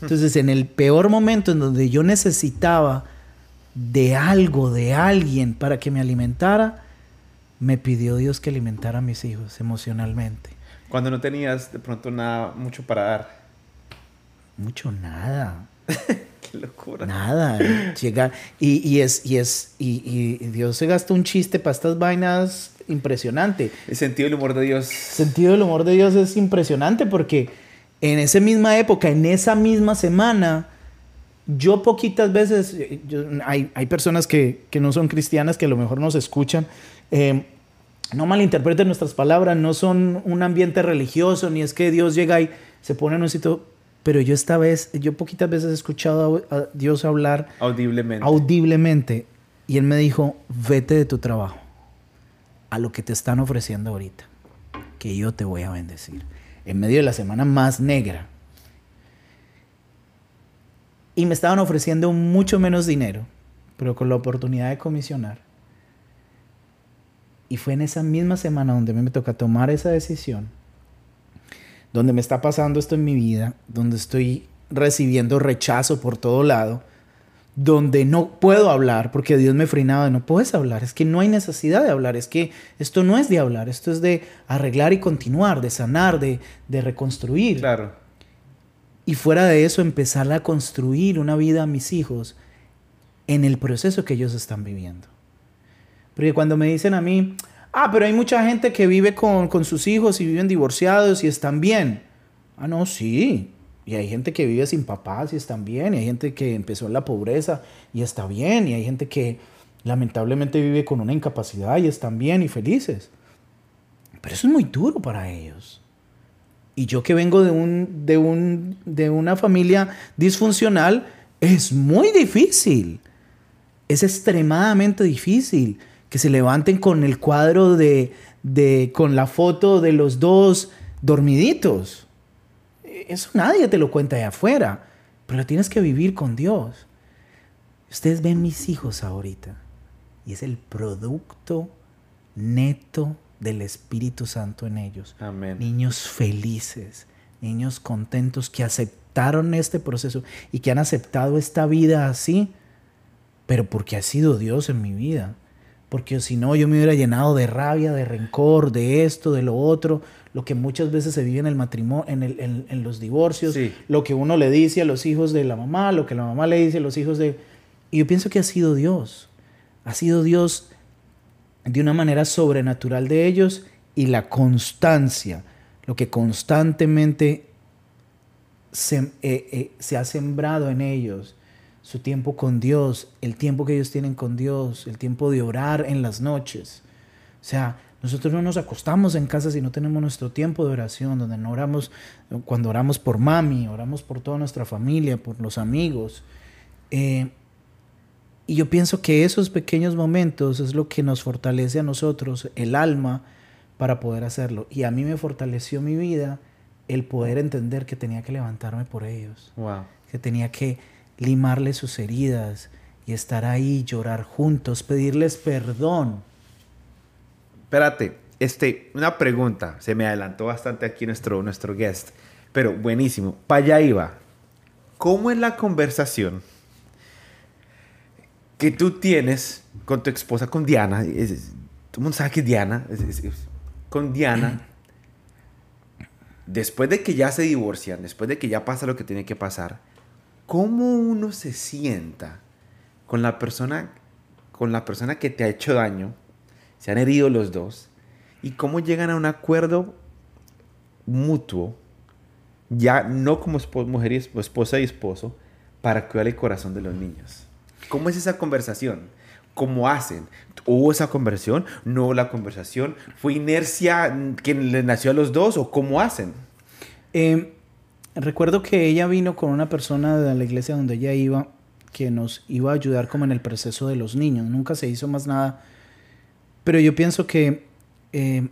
Entonces, en el peor momento en donde yo necesitaba de algo, de alguien para que me alimentara, me pidió Dios que alimentara a mis hijos emocionalmente. Cuando no tenías de pronto nada, mucho para dar. Mucho nada. (laughs) Qué locura. Nada. Llega, y, y, es, y, es, y, y Dios se gastó un chiste para estas vainas impresionante. El sentido del humor de Dios. El sentido del humor de Dios es impresionante porque en esa misma época, en esa misma semana, yo poquitas veces, hay, hay, personas que, que, no son cristianas que a lo mejor nos escuchan, eh, no malinterpreten nuestras palabras, no son un ambiente religioso, ni es que Dios llega y se pone en un sitio, pero yo esta vez, yo poquitas veces he escuchado a Dios hablar audiblemente. audiblemente y Él me dijo, vete de tu trabajo a lo que te están ofreciendo ahorita, que yo te voy a bendecir en medio de la semana más negra. Y me estaban ofreciendo mucho menos dinero, pero con la oportunidad de comisionar. Y fue en esa misma semana donde me toca tomar esa decisión, donde me está pasando esto en mi vida, donde estoy recibiendo rechazo por todo lado donde no puedo hablar porque Dios me frenaba, no puedes hablar, es que no hay necesidad de hablar, es que esto no es de hablar, esto es de arreglar y continuar, de sanar, de, de reconstruir. Claro. Y fuera de eso, empezar a construir una vida a mis hijos en el proceso que ellos están viviendo. Porque cuando me dicen a mí, ah, pero hay mucha gente que vive con, con sus hijos y viven divorciados y están bien. Ah, no, sí, y hay gente que vive sin papás y están bien, y hay gente que empezó en la pobreza y está bien, y hay gente que lamentablemente vive con una incapacidad y están bien y felices. Pero eso es muy duro para ellos. Y yo que vengo de, un, de, un, de una familia disfuncional, es muy difícil. Es extremadamente difícil que se levanten con el cuadro de, de con la foto de los dos dormiditos eso nadie te lo cuenta de afuera, pero lo tienes que vivir con Dios. Ustedes ven mis hijos ahorita y es el producto neto del Espíritu Santo en ellos. Amén. Niños felices, niños contentos que aceptaron este proceso y que han aceptado esta vida así, pero porque ha sido Dios en mi vida. Porque si no, yo me hubiera llenado de rabia, de rencor, de esto, de lo otro, lo que muchas veces se vive en el matrimonio, en, el, en, los divorcios, lo que uno le dice a los hijos de la mamá, lo que la mamá le dice a los hijos de... Y yo pienso que ha sido Dios. Ha sido Dios de una manera sobrenatural de ellos y la constancia, lo que constantemente se, eh, eh, se ha sembrado en ellos su tiempo con Dios, el tiempo que ellos tienen con Dios, el tiempo de orar en las noches. O sea, nosotros no nos acostamos en casa si no tenemos nuestro tiempo de oración, donde no oramos, cuando oramos por mami, oramos por toda nuestra familia, por los amigos. Eh, y yo pienso que esos pequeños momentos es lo que nos fortalece a nosotros, el alma, para poder hacerlo. Y a mí me fortaleció mi vida el poder entender que tenía que levantarme por ellos. Que tenía que limarles sus heridas y estar ahí, llorar juntos, pedirles perdón espérate, este, una pregunta, se me adelantó bastante aquí nuestro, nuestro guest, pero buenísimo, para allá iba. ¿Cómo es la conversación que tú tienes con tu esposa, con Diana? Es, todo el mundo sabe que es Diana, con Diana, después de que ya se divorcian, después de que ya pasa lo que tiene que pasar, ¿cómo uno se sienta con la persona, con la persona que te ha hecho daño? Se han herido los dos. ¿Y cómo llegan a un acuerdo mutuo, ya no como mujer y esposa y esposo, para cuidar el corazón de los niños? ¿Cómo es esa conversación? ¿Cómo hacen? ¿Hubo esa conversión? ¿No hubo la conversación? ¿Fue inercia que le nació a los dos o cómo hacen? Eh, recuerdo que ella vino con una persona de la iglesia donde ella iba que nos iba a ayudar como en el proceso de los niños. Nunca se hizo más nada. Pero yo pienso que eh,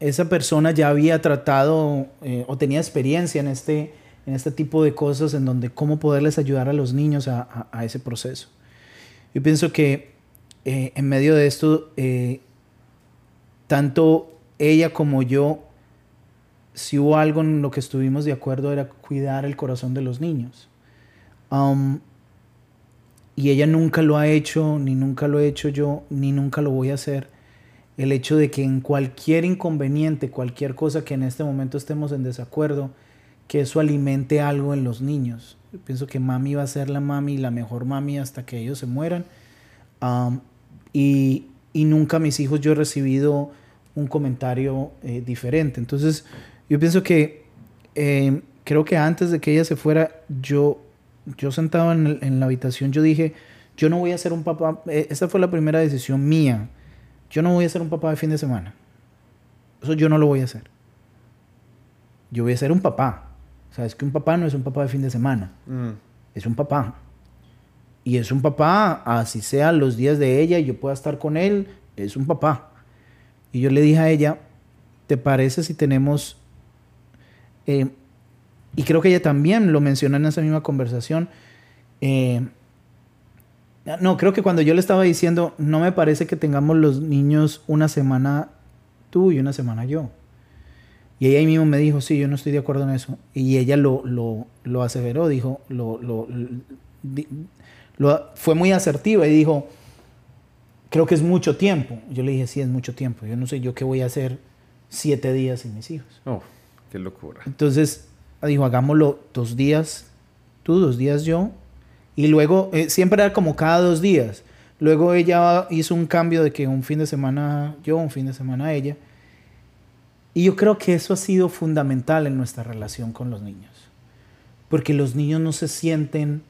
esa persona ya había tratado eh, o tenía experiencia en este, en este tipo de cosas en donde cómo poderles ayudar a los niños a ese proceso. Yo pienso que eh, en medio de esto, tanto ella como yo, si hubo algo en lo que estuvimos de acuerdo era cuidar el corazón de los niños. Um, y ella nunca lo ha hecho, ni nunca lo he hecho yo, ni nunca lo voy a hacer. El hecho de que en cualquier inconveniente, cualquier cosa que en este momento estemos en desacuerdo, que eso alimente algo en los niños. Yo pienso que mami va a ser la mami, la mejor mami hasta que ellos se mueran. y, y, nunca mis hijos yo he recibido un comentario eh, diferente. Entonces, yo pienso que em, creo que antes de que ella se fuera, yo, yo sentado en, en, la habitación, yo dije, yo no voy a ser un papá, eh, esta fue la primera decisión mía, yo no voy a ser un papá de fin de semana. Eso yo no lo voy a hacer. Yo voy a ser un papá es que un papá no es un papá de fin de semana. Mm. Es un papá. Y es un papá, así sea los días de ella y yo pueda estar con él, es un papá. Y yo le dije a ella, ¿te parece si tenemos... Eh, y creo que ella también lo mencionó en esa misma conversación. Eh, no, creo que cuando yo le estaba diciendo, no me parece que tengamos los niños una semana tú y una semana yo. Y ella ahí mismo me dijo, sí, yo no estoy de acuerdo en eso. Y ella lo, lo, lo aseveró, dijo, lo, lo, lo, fue muy asertiva y dijo, creo que es mucho tiempo. Yo le dije, sí, es mucho tiempo. Yo no sé yo qué voy a hacer siete días sin mis hijos. Oh, qué locura. Entonces, dijo, hagámoslo dos días tú, dos días yo. Y luego, eh, siempre era como cada dos días. Luego ella hizo un cambio de que un fin de semana yo, un fin de semana ella. Y yo creo que eso ha sido fundamental en nuestra relación con los niños. Porque los niños no se sienten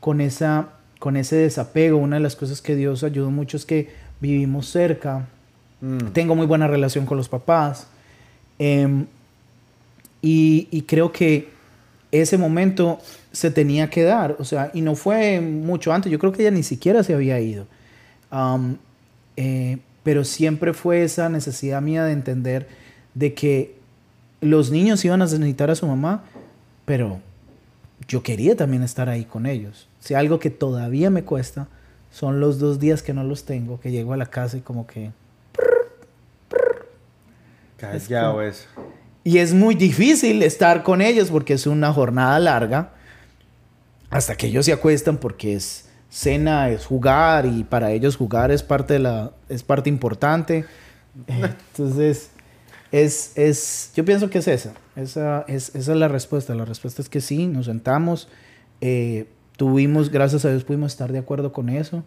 con, esa, con ese desapego. Una de las cosas que Dios ayudó mucho es que vivimos cerca. Mm. Tengo muy buena relación con los papás. Em, y, y, creo que ese momento se tenía que dar. O sea, y no fue mucho antes. Yo creo que ella ni siquiera se había ido. Eh, pero siempre fue esa necesidad mía de entender de que los niños iban a necesitar a su mamá, pero yo quería también estar ahí con ellos. Si algo que todavía me cuesta son los dos días que no los tengo, que llego a la casa y como que... Callado eso. Y es muy difícil estar con ellos porque es una jornada larga hasta que ellos se acuestan porque es cena, es jugar y para ellos jugar es parte de la es parte importante. (laughs) Entonces, es, es, yo pienso que es esa. Esa es, esa es la respuesta. La respuesta es que sí, nos sentamos, eh, tuvimos, gracias a Dios, pudimos estar de acuerdo con eso.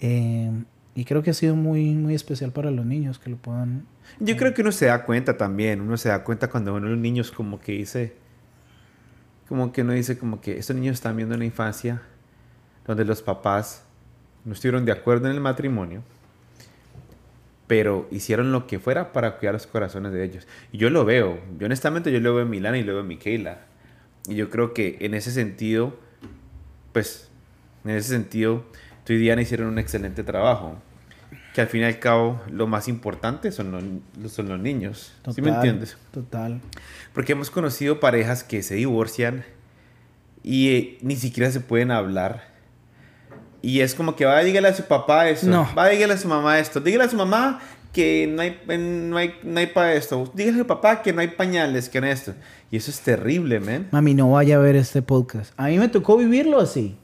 Eh, y creo que ha sido muy, muy especial para los niños que lo puedan. Yo creo que uno se da cuenta también. Uno se da cuenta cuando uno los niños como que dice, como que uno dice como que estos niños están viendo una infancia donde los papás no estuvieron de acuerdo en el matrimonio pero hicieron lo que fuera para cuidar los corazones de ellos. Y yo lo veo, yo honestamente yo lo veo en Milana y lo veo en Michaela. Y yo creo que en ese sentido, pues, en ese sentido, tú y Diana hicieron un excelente trabajo. Que al fin y al cabo, lo más importante son los, son los niños. ¿Sí me entiendes? Total. Porque hemos conocido parejas que se divorcian y eh, ni siquiera se pueden hablar y es como que va, dígale a su papá eso. No. Va, dígale a su mamá esto. Dígale a su mamá que no hay, no hay, no hay para esto. Dígale a papá que no hay pañales, que no esto. Y eso es terrible, man. Mami, no vaya a ver este podcast. A mí me tocó vivirlo así.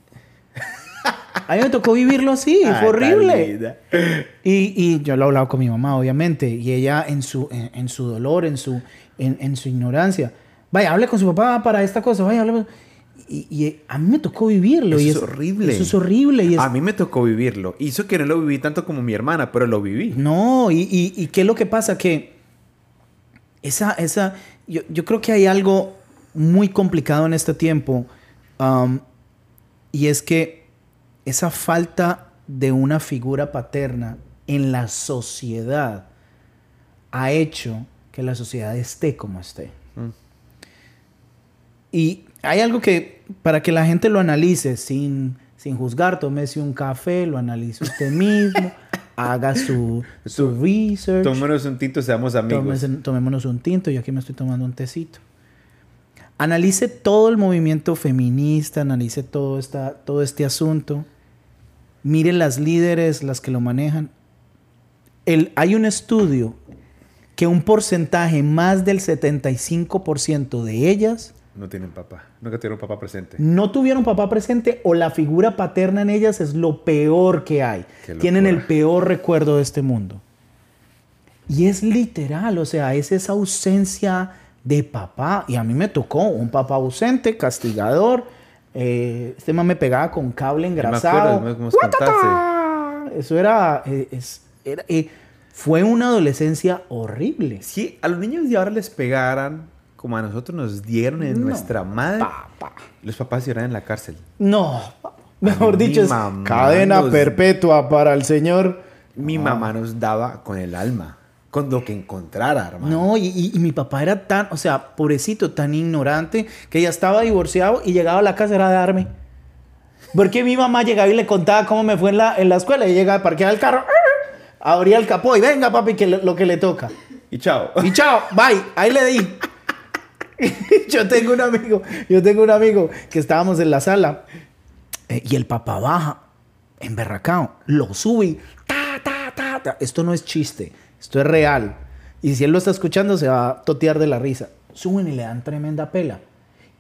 A mí me tocó vivirlo así, Ah, fue horrible. Y, y yo lo he hablado con mi mamá, obviamente, y ella en su, en, en su dolor, en su, en, en su ignorancia. Vaya, hable con su papá para esta cosa, vaya, hable. Y, y a mí me tocó vivirlo. Eso y es horrible. Eso es horrible. Y es, A mí me tocó vivirlo. Hizo que no lo viví tanto como mi hermana, pero lo viví. No, y, y, y qué es lo que pasa que esa, esa, yo, yo creo que hay algo muy complicado en este tiempo um, y es que esa falta de una figura paterna en la sociedad ha hecho que la sociedad esté como esté. Mm. Y hay algo que, para que la gente lo analice sin, sin juzgar, tómese un café, lo analice usted mismo, (laughs) haga su, su research. Tomémonos un tinto, seamos amigos. Tómese- tomémonos un tinto, yo aquí me estoy tomando un tecito. Analice todo el movimiento feminista, analice todo, esta, todo este asunto. Mire las líderes, las que lo manejan. El, hay un estudio que un porcentaje más del 75% de ellas No tienen papá. Nunca tuvieron papá presente. no tuvieron papá presente o la figura paterna en ellas es lo peor que hay. Tienen el peor recuerdo de este mundo. Y es literal, o sea, es esa ausencia de papá. Y a mí me tocó un papá ausente, castigador. Eh, este man me pegaba con cable me engrasado. acuerdo, me- me contaste. Eso era, eh, es- era, eh, fue una adolescencia horrible. Si a los niños de ahora les pegaran como a nosotros nos dieron en No, nuestra madre, Papá. los papás irán en la cárcel. No, mejor dicho, es cadena nos- perpetua para el señor. Mi mamá nos daba con el alma, con lo que encontrara, hermano. No, y, y- y mi papá era tan, o sea, pobrecito, tan ignorante, que ya estaba divorciado y llegaba a la casa era a darme. Porque mi mamá llegaba y le contaba cómo me fue en la, en la escuela. Y llegaba a parquear el carro, (laughs) abría el capó y venga, papi, que le- lo que le toca. Y chao. Y chao, bye, ahí le di. (laughs) yo tengo un amigo, yo tengo un amigo que estábamos en la sala eh, y el papá baja, emberracao, lo sube y ta, ta, ta, ta. Esto no es chiste, esto es real. Y si él lo está escuchando, se va a totear de la risa. Suben y le dan tremenda pela.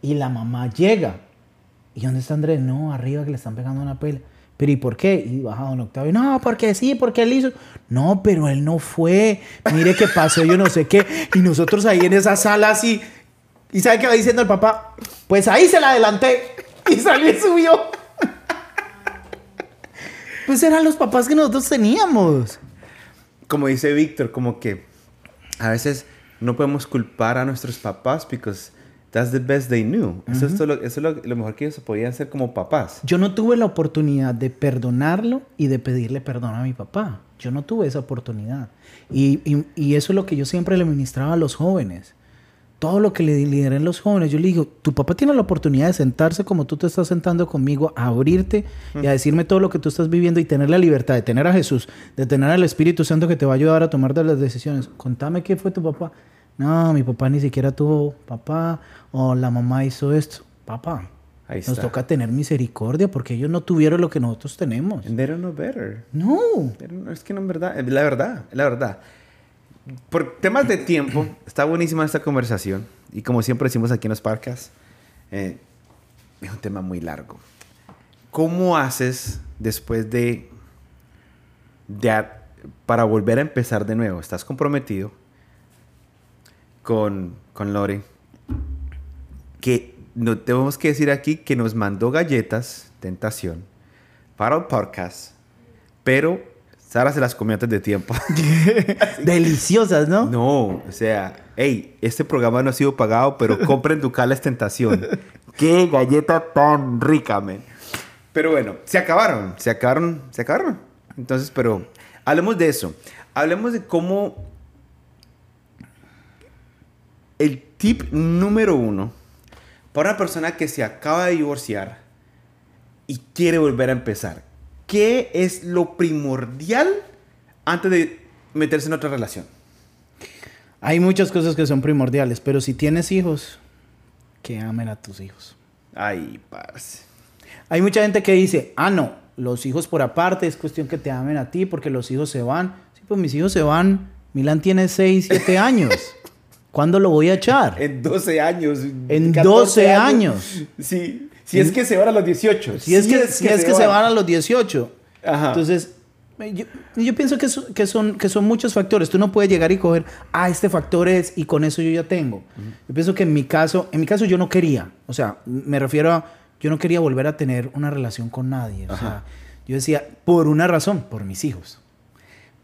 Y la mamá llega. ¿Y dónde está Andrés? No, arriba que le están pegando una pela. ¿Pero y por qué? Y baja don Octavio. No, porque sí, porque él hizo. No, pero él no fue. Mire qué pasó, yo no sé qué. Y nosotros ahí en esa sala así. ¿Y sabe qué va diciendo el papá? Pues ahí se la adelanté. Y salió y subió. (laughs) Pues eran los papás que nosotros teníamos. Como dice Víctor, como que a veces no podemos culpar a nuestros papás because that's the best they knew. Eso es, todo lo, eso es lo, lo mejor que ellos podían hacer como papás. Yo no tuve la oportunidad de perdonarlo y de pedirle perdón a mi papá. Yo no tuve esa oportunidad. Y, y- y eso es lo que yo siempre le ministraba a los jóvenes. Todo lo que le lideré a los jóvenes, yo le digo, tu papá tiene la oportunidad de sentarse como tú te estás sentando conmigo, a abrirte y a decirme todo lo que tú estás viviendo y tener la libertad de tener a Jesús, de tener al Espíritu Santo que te va a ayudar a tomar de las decisiones. Contame qué fue tu papá. No, mi papá ni siquiera tuvo papá o la mamá hizo esto. Papá, Ahí nos está. toca tener misericordia porque ellos no tuvieron lo que nosotros tenemos. And they don't know better. No. No, es que no es verdad, es la verdad, la verdad. Por temas de tiempo, está buenísima esta conversación. Y como siempre decimos aquí en los podcasts, eh, es un tema muy largo. ¿Cómo haces después de, de para volver a empezar de nuevo? ¿Estás comprometido con, con Lore? Que no tenemos que decir aquí que nos mandó galletas, tentación, para el podcast, pero Sara se las comió antes de tiempo. (laughs) Deliciosas, ¿no? No, o sea, hey, este programa no ha sido pagado, pero (laughs) compren Ducales Tentación. Qué galleta tan rica, man. Pero bueno, se acabaron, se acabaron, se acabaron. Entonces, pero hablemos de eso. Hablemos de cómo el tip número uno para una persona que se acaba de divorciar y quiere volver a empezar. ¿Qué es lo primordial antes de meterse en otra relación? Hay muchas cosas que son primordiales, pero si tienes hijos, que amen a tus hijos. Ay, parce. Hay mucha gente que dice, ah, no, los hijos por aparte, es cuestión que te amen a ti porque los hijos se van. Sí, pues mis hijos se van, Milán tiene 6, 7 (laughs) años. ¿Cuándo lo voy a echar? En 12 años. En 14 12 años. Sí. Si es que se van a los 18. Si es que, si es que se van a los 18. Ajá. Entonces, yo, yo pienso que, so- que, son, que son muchos factores. Tú no puedes llegar y coger, ah, este factor es, y con eso yo ya tengo. Yo pienso que en mi caso, en mi caso yo no quería. O sea, me refiero a, yo no quería volver a tener una relación con nadie. O sea, yo decía, por una razón, por mis hijos.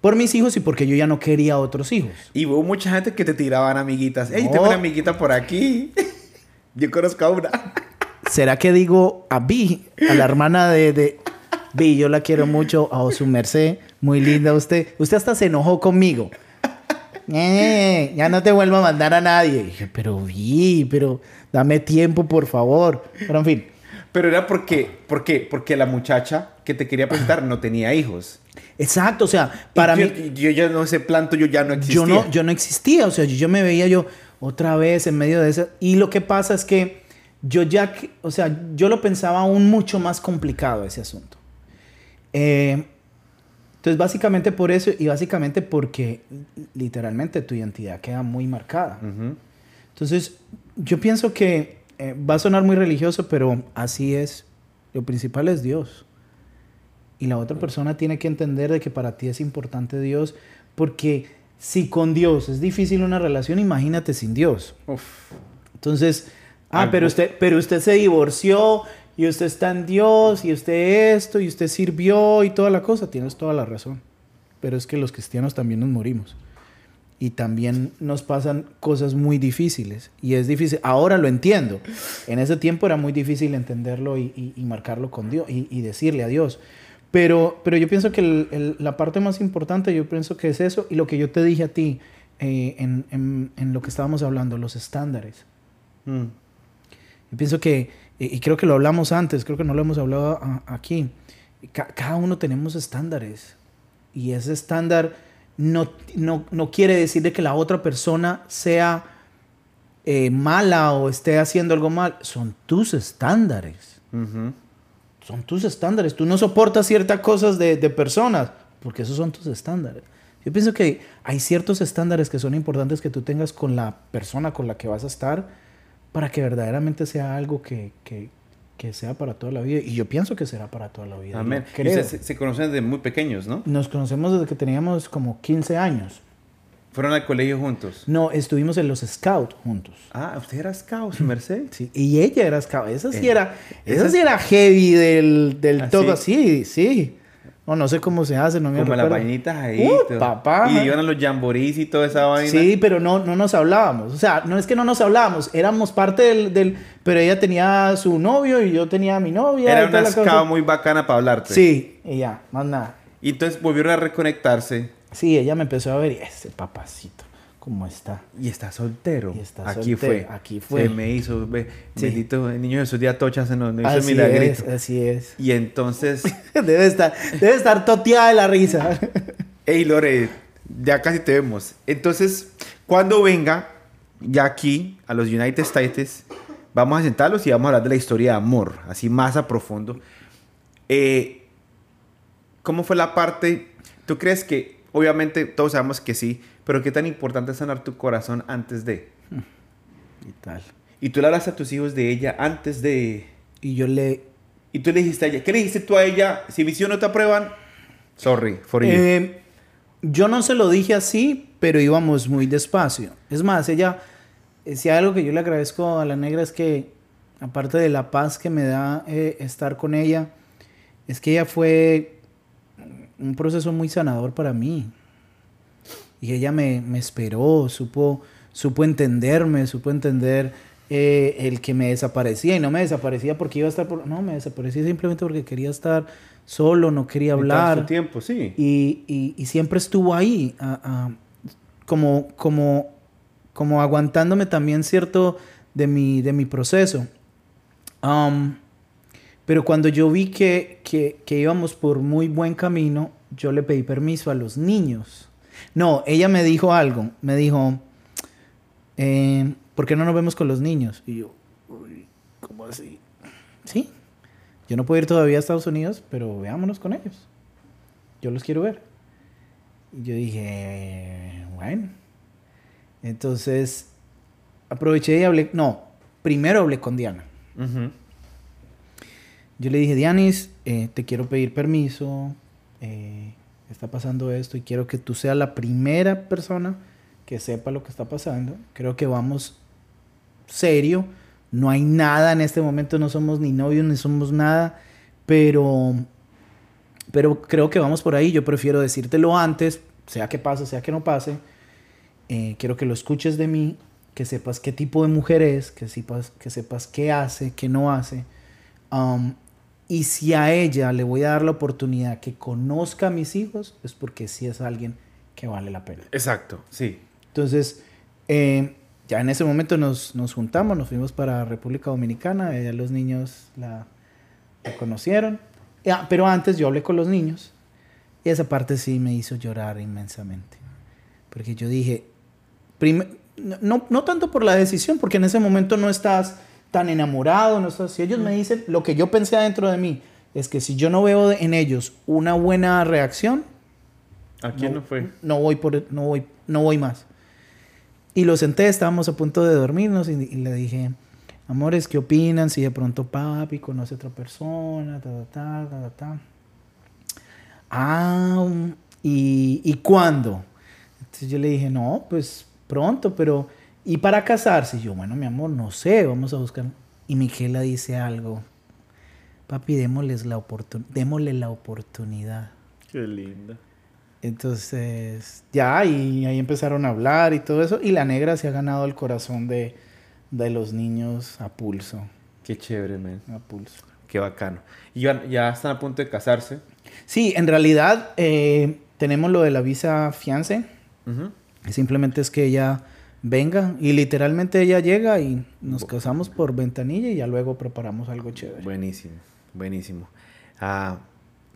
Por mis hijos y porque yo ya no quería otros hijos. Y hubo mucha gente que te tiraban amiguitas. Ey, No. tengo una amiguita por aquí. (laughs) Yo conozco a una. ¿Será que digo a Vi, a la hermana de, de Vi, yo la quiero mucho, a su merced, muy linda usted. Usted hasta se enojó conmigo. Eh, ya no te vuelvo a mandar a nadie. Y dije, pero Vi, pero dame tiempo, por favor. Pero en fin, Pero era porque, ¿por qué? Porque la muchacha que te quería presentar no tenía hijos. exacto, o sea, para yo, mí, Yo ya no ese planto, yo ya no existía. yo no, yo no existía, o sea, yo, yo me veía yo otra vez en medio de eso. Y lo que pasa es que yo ya, o sea, yo lo pensaba aún mucho más complicado ese asunto. Eh, entonces, básicamente por eso y básicamente porque literalmente tu identidad queda muy marcada. Ujú. Entonces, yo pienso que eh, va a sonar muy religioso, pero así es. Lo principal es Dios. Y la otra persona tiene que entender de que para ti es importante Dios, porque si con Dios es difícil una relación, imagínate sin Dios. Uf. Entonces, ah, pero usted, pero usted se divorció y usted está en Dios y usted esto y usted sirvió y toda la cosa. Tienes toda la razón. Pero es que los cristianos también nos morimos. Y también nos pasan cosas muy difíciles. Y es difícil. Ahora lo entiendo. En ese tiempo era muy difícil entenderlo y, y- y marcarlo con Dios y, y decirle a Dios. Pero, pero yo pienso que el- el- la parte más importante, yo pienso que es eso. Y lo que yo te dije a ti eh, en, en- en lo que estábamos hablando, los estándares. Mm. Yo pienso que, y y creo que lo hablamos antes, creo que no lo hemos hablado aquí, Ca- cada uno tenemos estándares. Y ese estándar no, no, no quiere decir de que la otra persona sea eh, mala o esté haciendo algo mal. Son tus estándares. Ujú. Son tus estándares. Tú no soportas ciertas cosas de, de personas porque esos son tus estándares. Yo pienso que hay ciertos estándares que son importantes que tú tengas con la persona con la que vas a estar para que verdaderamente sea algo que, que, que sea para toda la vida. Y yo pienso que será para toda la vida. Amén. Creo. se, se conocen desde muy pequeños, ¿no? Nos conocemos desde que teníamos como 15 años. Fueron al colegio juntos. No, estuvimos en los Scouts juntos. Ah, usted era scout, su merced. (laughs) Sí, y ella era scout. Esa sí Eh, era, esa esa- sí era heavy del, del ¿Ah, todo. sí? Sí, sí. No, no sé cómo se hace, no me Como las vainitas ahí. Uh, papá. Y iban a los jamborees y toda esa vaina. Sí, pero no, no nos hablábamos. O sea, no es que no nos hablábamos, éramos parte del, del- Pero ella tenía su novio y yo tenía a mi novia. Era y una scout muy bacana para hablarte. Sí, y ya, más nada. Y entonces volvieron a reconectarse. Sí, ella me empezó a ver y ese papacito, ¿cómo está? Y está soltero. Y está aquí soltero, fue. aquí fue. Se me hizo. Sí. Bendito el niño Jesús día tocha se nos hizo milagrito. es, así es. Y entonces. (laughs) debe estar, debe estar toteada de la risa. (laughs) Hey Lore, ya casi te vemos. Entonces, cuando venga ya aquí a los United States, vamos a sentarlos y vamos a hablar de la historia de amor, así más a profundo. Eh, ¿Cómo fue la parte? ¿Tú crees que, obviamente, todos sabemos que sí, pero qué tan importante es sanar tu corazón antes de? y tal. Y tú le hablas a tus hijos de ella antes de... Y yo le... Y tú le dijiste a ella, ¿qué le dijiste tú a ella? Si mis hijos no te aprueban, sorry, for you. Eh, yo no se lo dije así, pero íbamos muy despacio. Es más, ella, eh, si hay algo que yo le agradezco a la negra es que, aparte de la paz que me da eh, estar con ella, es que ella fue un proceso muy sanador para mí. Y ella me, me esperó, supo, supo entenderme, supo entender eh, el que me desaparecía. Y no me desaparecía porque iba a estar... Por, no, me desaparecía simplemente porque quería estar solo, no quería hablar. tiempo, sí. Y, y- y siempre estuvo ahí, a- a- como, como, como aguantándome también cierto de mi, de mi proceso. Am, pero cuando yo vi que, que, íbamos por muy buen camino, yo le pedí permiso a los niños. No, ella me dijo algo, me dijo, eh, ¿por qué no nos vemos con los niños? Y yo, "Uy, ¿cómo así? Sí, yo no puedo ir todavía a Estados Unidos, pero veámonos con ellos. Yo los quiero ver. Y yo dije, bueno. Entonces, aproveché y hablé, no, primero hablé con Diana. Yo le dije, Dianis, eh, te quiero pedir permiso, eh, está pasando esto y quiero que tú seas la primera persona que sepa lo que está pasando. Creo que vamos serio, no hay nada en este momento, no somos ni novios ni somos nada, pero, pero creo que vamos por ahí. Yo prefiero decírtelo antes, sea que pase, sea que no pase. Eh, quiero que lo escuches de mí, que sepas qué tipo de mujer es, que sepas, que sepas qué hace, qué no hace. Um, y si a ella le voy a dar la oportunidad que conozca a mis hijos, es porque sí es alguien que vale la pena. Exacto, sí. Entonces, eh, ya en ese momento nos, nos, juntamos, nos fuimos para República Dominicana, ya los niños la, conocieron. Ya, pero antes yo hablé con los niños y esa parte sí me hizo llorar inmensamente. Porque yo dije, no, no tanto por la decisión, porque en ese momento no estás tan enamorado, no sé, si ellos me dicen lo que yo pensé adentro de mí, es que si yo no veo en ellos una buena reacción, ¿a quién no, fue? No voy por no voy no voy más. Y lo senté, estábamos a punto de dormirnos y, le dije, "Amores, ¿qué opinan si de pronto papi conoce a otra persona, ta ta ta ta ta?" Ah, ¿y, ¿y cuándo? Entonces yo le dije, "No, pues pronto, pero y para casarse, yo, bueno, mi amor, no sé, vamos a buscar. Y Miquela dice algo. Papi, démosles la démosle la oportunidad. Qué linda. Entonces, ya, y ahí empezaron a hablar y todo eso. Y la negra se ha ganado el corazón de, de los niños a pulso. Qué chévere, man. A pulso. Qué bacano. ¿Y ya, ya están a punto de casarse? Sí, en realidad eh, tenemos lo de la visa fiance. Simplemente es que ella venga. Y literalmente ella llega y nos casamos por ventanilla y ya luego preparamos algo chévere. Buenísimo, buenísimo. Ah,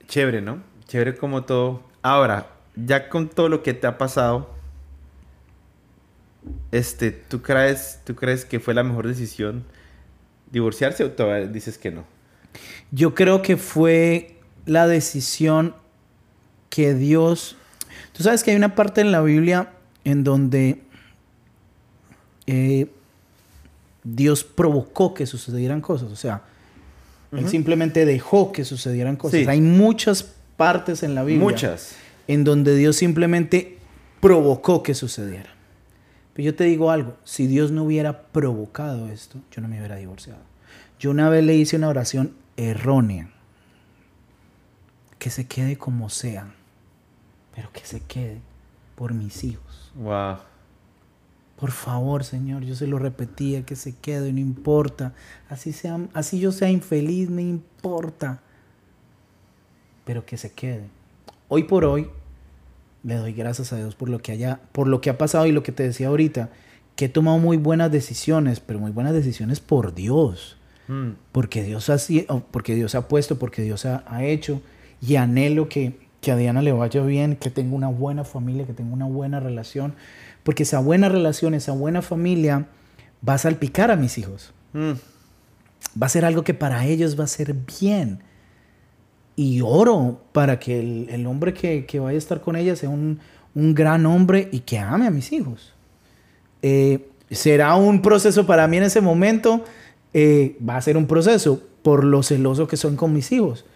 chévere, ¿no? Chévere como todo. Ahora, ya con todo lo que te ha pasado, este, ¿tú crees, ¿tú crees que fue la mejor decisión divorciarse o todavía dices que no? Yo creo que fue la decisión que Dios... Tú sabes que hay una parte en la Biblia en donde eh, Dios provocó que sucedieran cosas. O sea, Él simplemente dejó que sucedieran cosas. Hay muchas partes en la Biblia. Muchas. En donde Dios simplemente provocó que sucediera. Pero yo te digo algo, si Dios no hubiera provocado esto, yo no me hubiera divorciado. Yo una vez le hice una oración errónea. Que se quede como sea, pero que se quede por mis hijos. Wow. Por favor, Señor, yo se lo repetía, que se quede, no importa. Así, sea, así yo sea infeliz, me importa. Pero que se quede. Hoy por hoy, le doy gracias a Dios por lo que haya, por lo que ha pasado y lo que te decía ahorita, que he tomado muy buenas decisiones, pero muy buenas decisiones por Dios. Mm. Porque, Dios ha, porque Dios ha puesto, porque Dios ha, ha hecho. Y anhelo que, que a Diana le vaya bien, que tenga una buena familia, que tenga una buena relación porque esa buena relación, esa buena familia va a salpicar a mis hijos. Mm. Va a ser algo que para ellos va a ser bien. Y oro para que el, hombre que, vaya a estar con ella sea un, gran hombre y que ame a mis hijos. Eh, será un proceso para mí en ese momento. Eh, va a ser un proceso por lo celoso que son con mis hijos.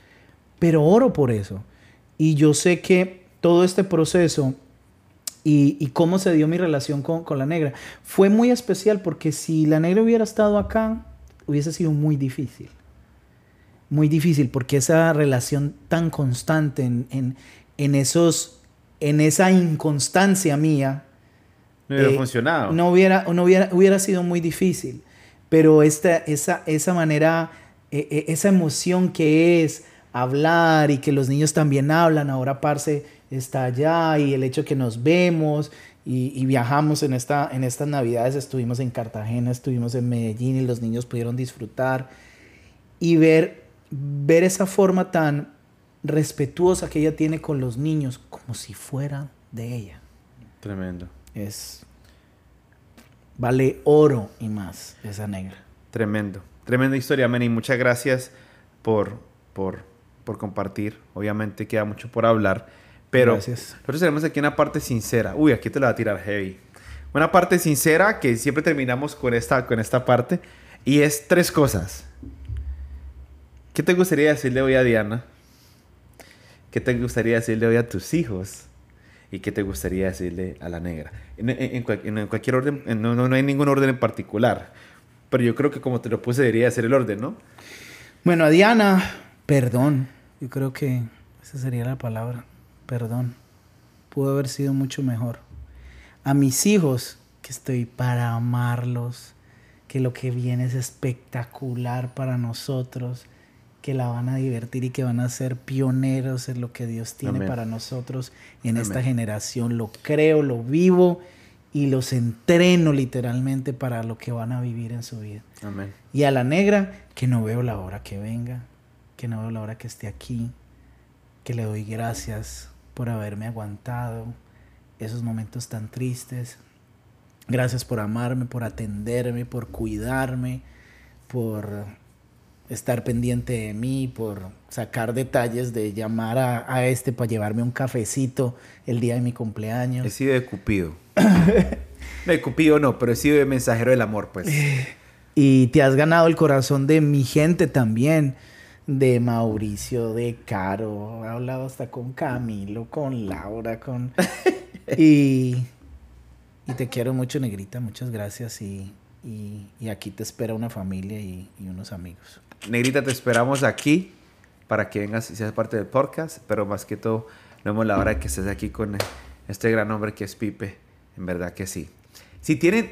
Pero oro por eso. Y yo sé que todo este proceso y, cómo se dio mi relación con, la negra. Fue muy especial porque si la negra hubiera estado acá, hubiese sido muy difícil. Muy difícil porque esa relación tan constante en, esos, en esa inconstancia mía. No hubiera eh, funcionado. No hubiera, no hubiera, hubiera sido muy difícil. Pero esta, esa, esa manera, e, e, esa emoción que es hablar y que los niños también hablan, ahora Parce está allá y el hecho que nos vemos y, viajamos en, esta, en estas navidades, estuvimos en Cartagena, estuvimos en Medellín y los niños pudieron disfrutar y ver, ver esa forma tan respetuosa que ella tiene con los niños como si fuera de ella. Tremendo. Es vale oro y más esa negra. Tremendo. Tremenda historia, Manny. Muchas gracias por, por, por compartir. Obviamente queda mucho por hablar Pero Gracias. nosotros tenemos aquí una parte sincera. Uy, aquí te la va a tirar heavy. Una parte sincera que siempre terminamos con esta, con esta parte. Y es tres cosas. ¿Qué te gustaría decirle hoy a Diana? ¿Qué te gustaría decirle hoy a tus hijos? ¿Y qué te gustaría decirle a la negra? En, en- en en cualquier orden, en- no, no- no hay ningún orden en particular. Pero yo creo que como te lo puse debería ser el orden, ¿no? Bueno, a Diana, perdón. Yo creo que esa sería la palabra. Perdón. Pudo haber sido mucho mejor. A mis hijos, que estoy para amarlos, que lo que viene es espectacular para nosotros, que la van a divertir y que van a ser pioneros en lo que Dios tiene Amén. para nosotros en esta generación. Lo creo, lo vivo y los entreno literalmente para lo que van a vivir en su vida. Amén. Y a la negra, que no veo la hora que venga, que no veo la hora que esté aquí, que le doy gracias por haberme aguantado esos momentos tan tristes. Gracias por amarme, por atenderme, por cuidarme, por estar pendiente de mí, por sacar detalles de llamar a, a este para llevarme un cafecito el día de mi cumpleaños. He sido de Cupido. de (coughs) Cupido no, pero he sido de mensajero del amor, pues. Y te has ganado el corazón de mi gente también. De Mauricio, de Caro. He hablado hasta con Camilo, con Laura, con... (laughs) y, y te quiero mucho, Negrita. Muchas gracias. Y, y, y aquí te espera una familia y, y unos amigos. Negrita, te esperamos aquí para que vengas y seas parte del podcast, pero más que todo, no vemos la hora de que estés aquí con este gran hombre que es Pipe. En verdad que sí. Si tienen,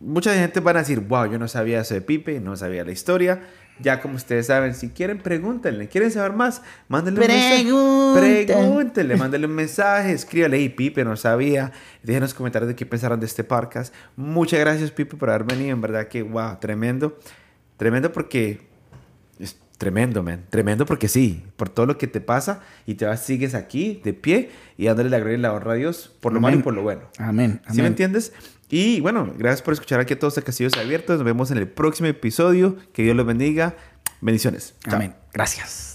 mucha gente van a decir, wow, yo no sabía eso de Pipe, no sabía la historia. Ya como ustedes saben, si quieren, pregúntenle. ¿Quieren saber más? Mándenle un mensaje. Pregúntenle, mándenle un mensaje, escríbale, y Pipe no sabía. Déjenos comentarios de qué pensaron de este podcast. Muchas gracias, Pipe, por haber venido. En verdad que, wow, tremendo. Tremendo porque es tremendo, man. Tremendo porque sí, por todo lo que te pasa y te vas, sigues aquí de pie y dándole la gloria y la honra a Dios por lo malo y Amén. por lo bueno. Amén. ¿Sí me amén. entiendes? Y bueno, gracias por escuchar aquí a todos los Castillos Abiertos. Nos vemos en el próximo episodio. Que Dios los bendiga. Bendiciones. Amén. Gracias.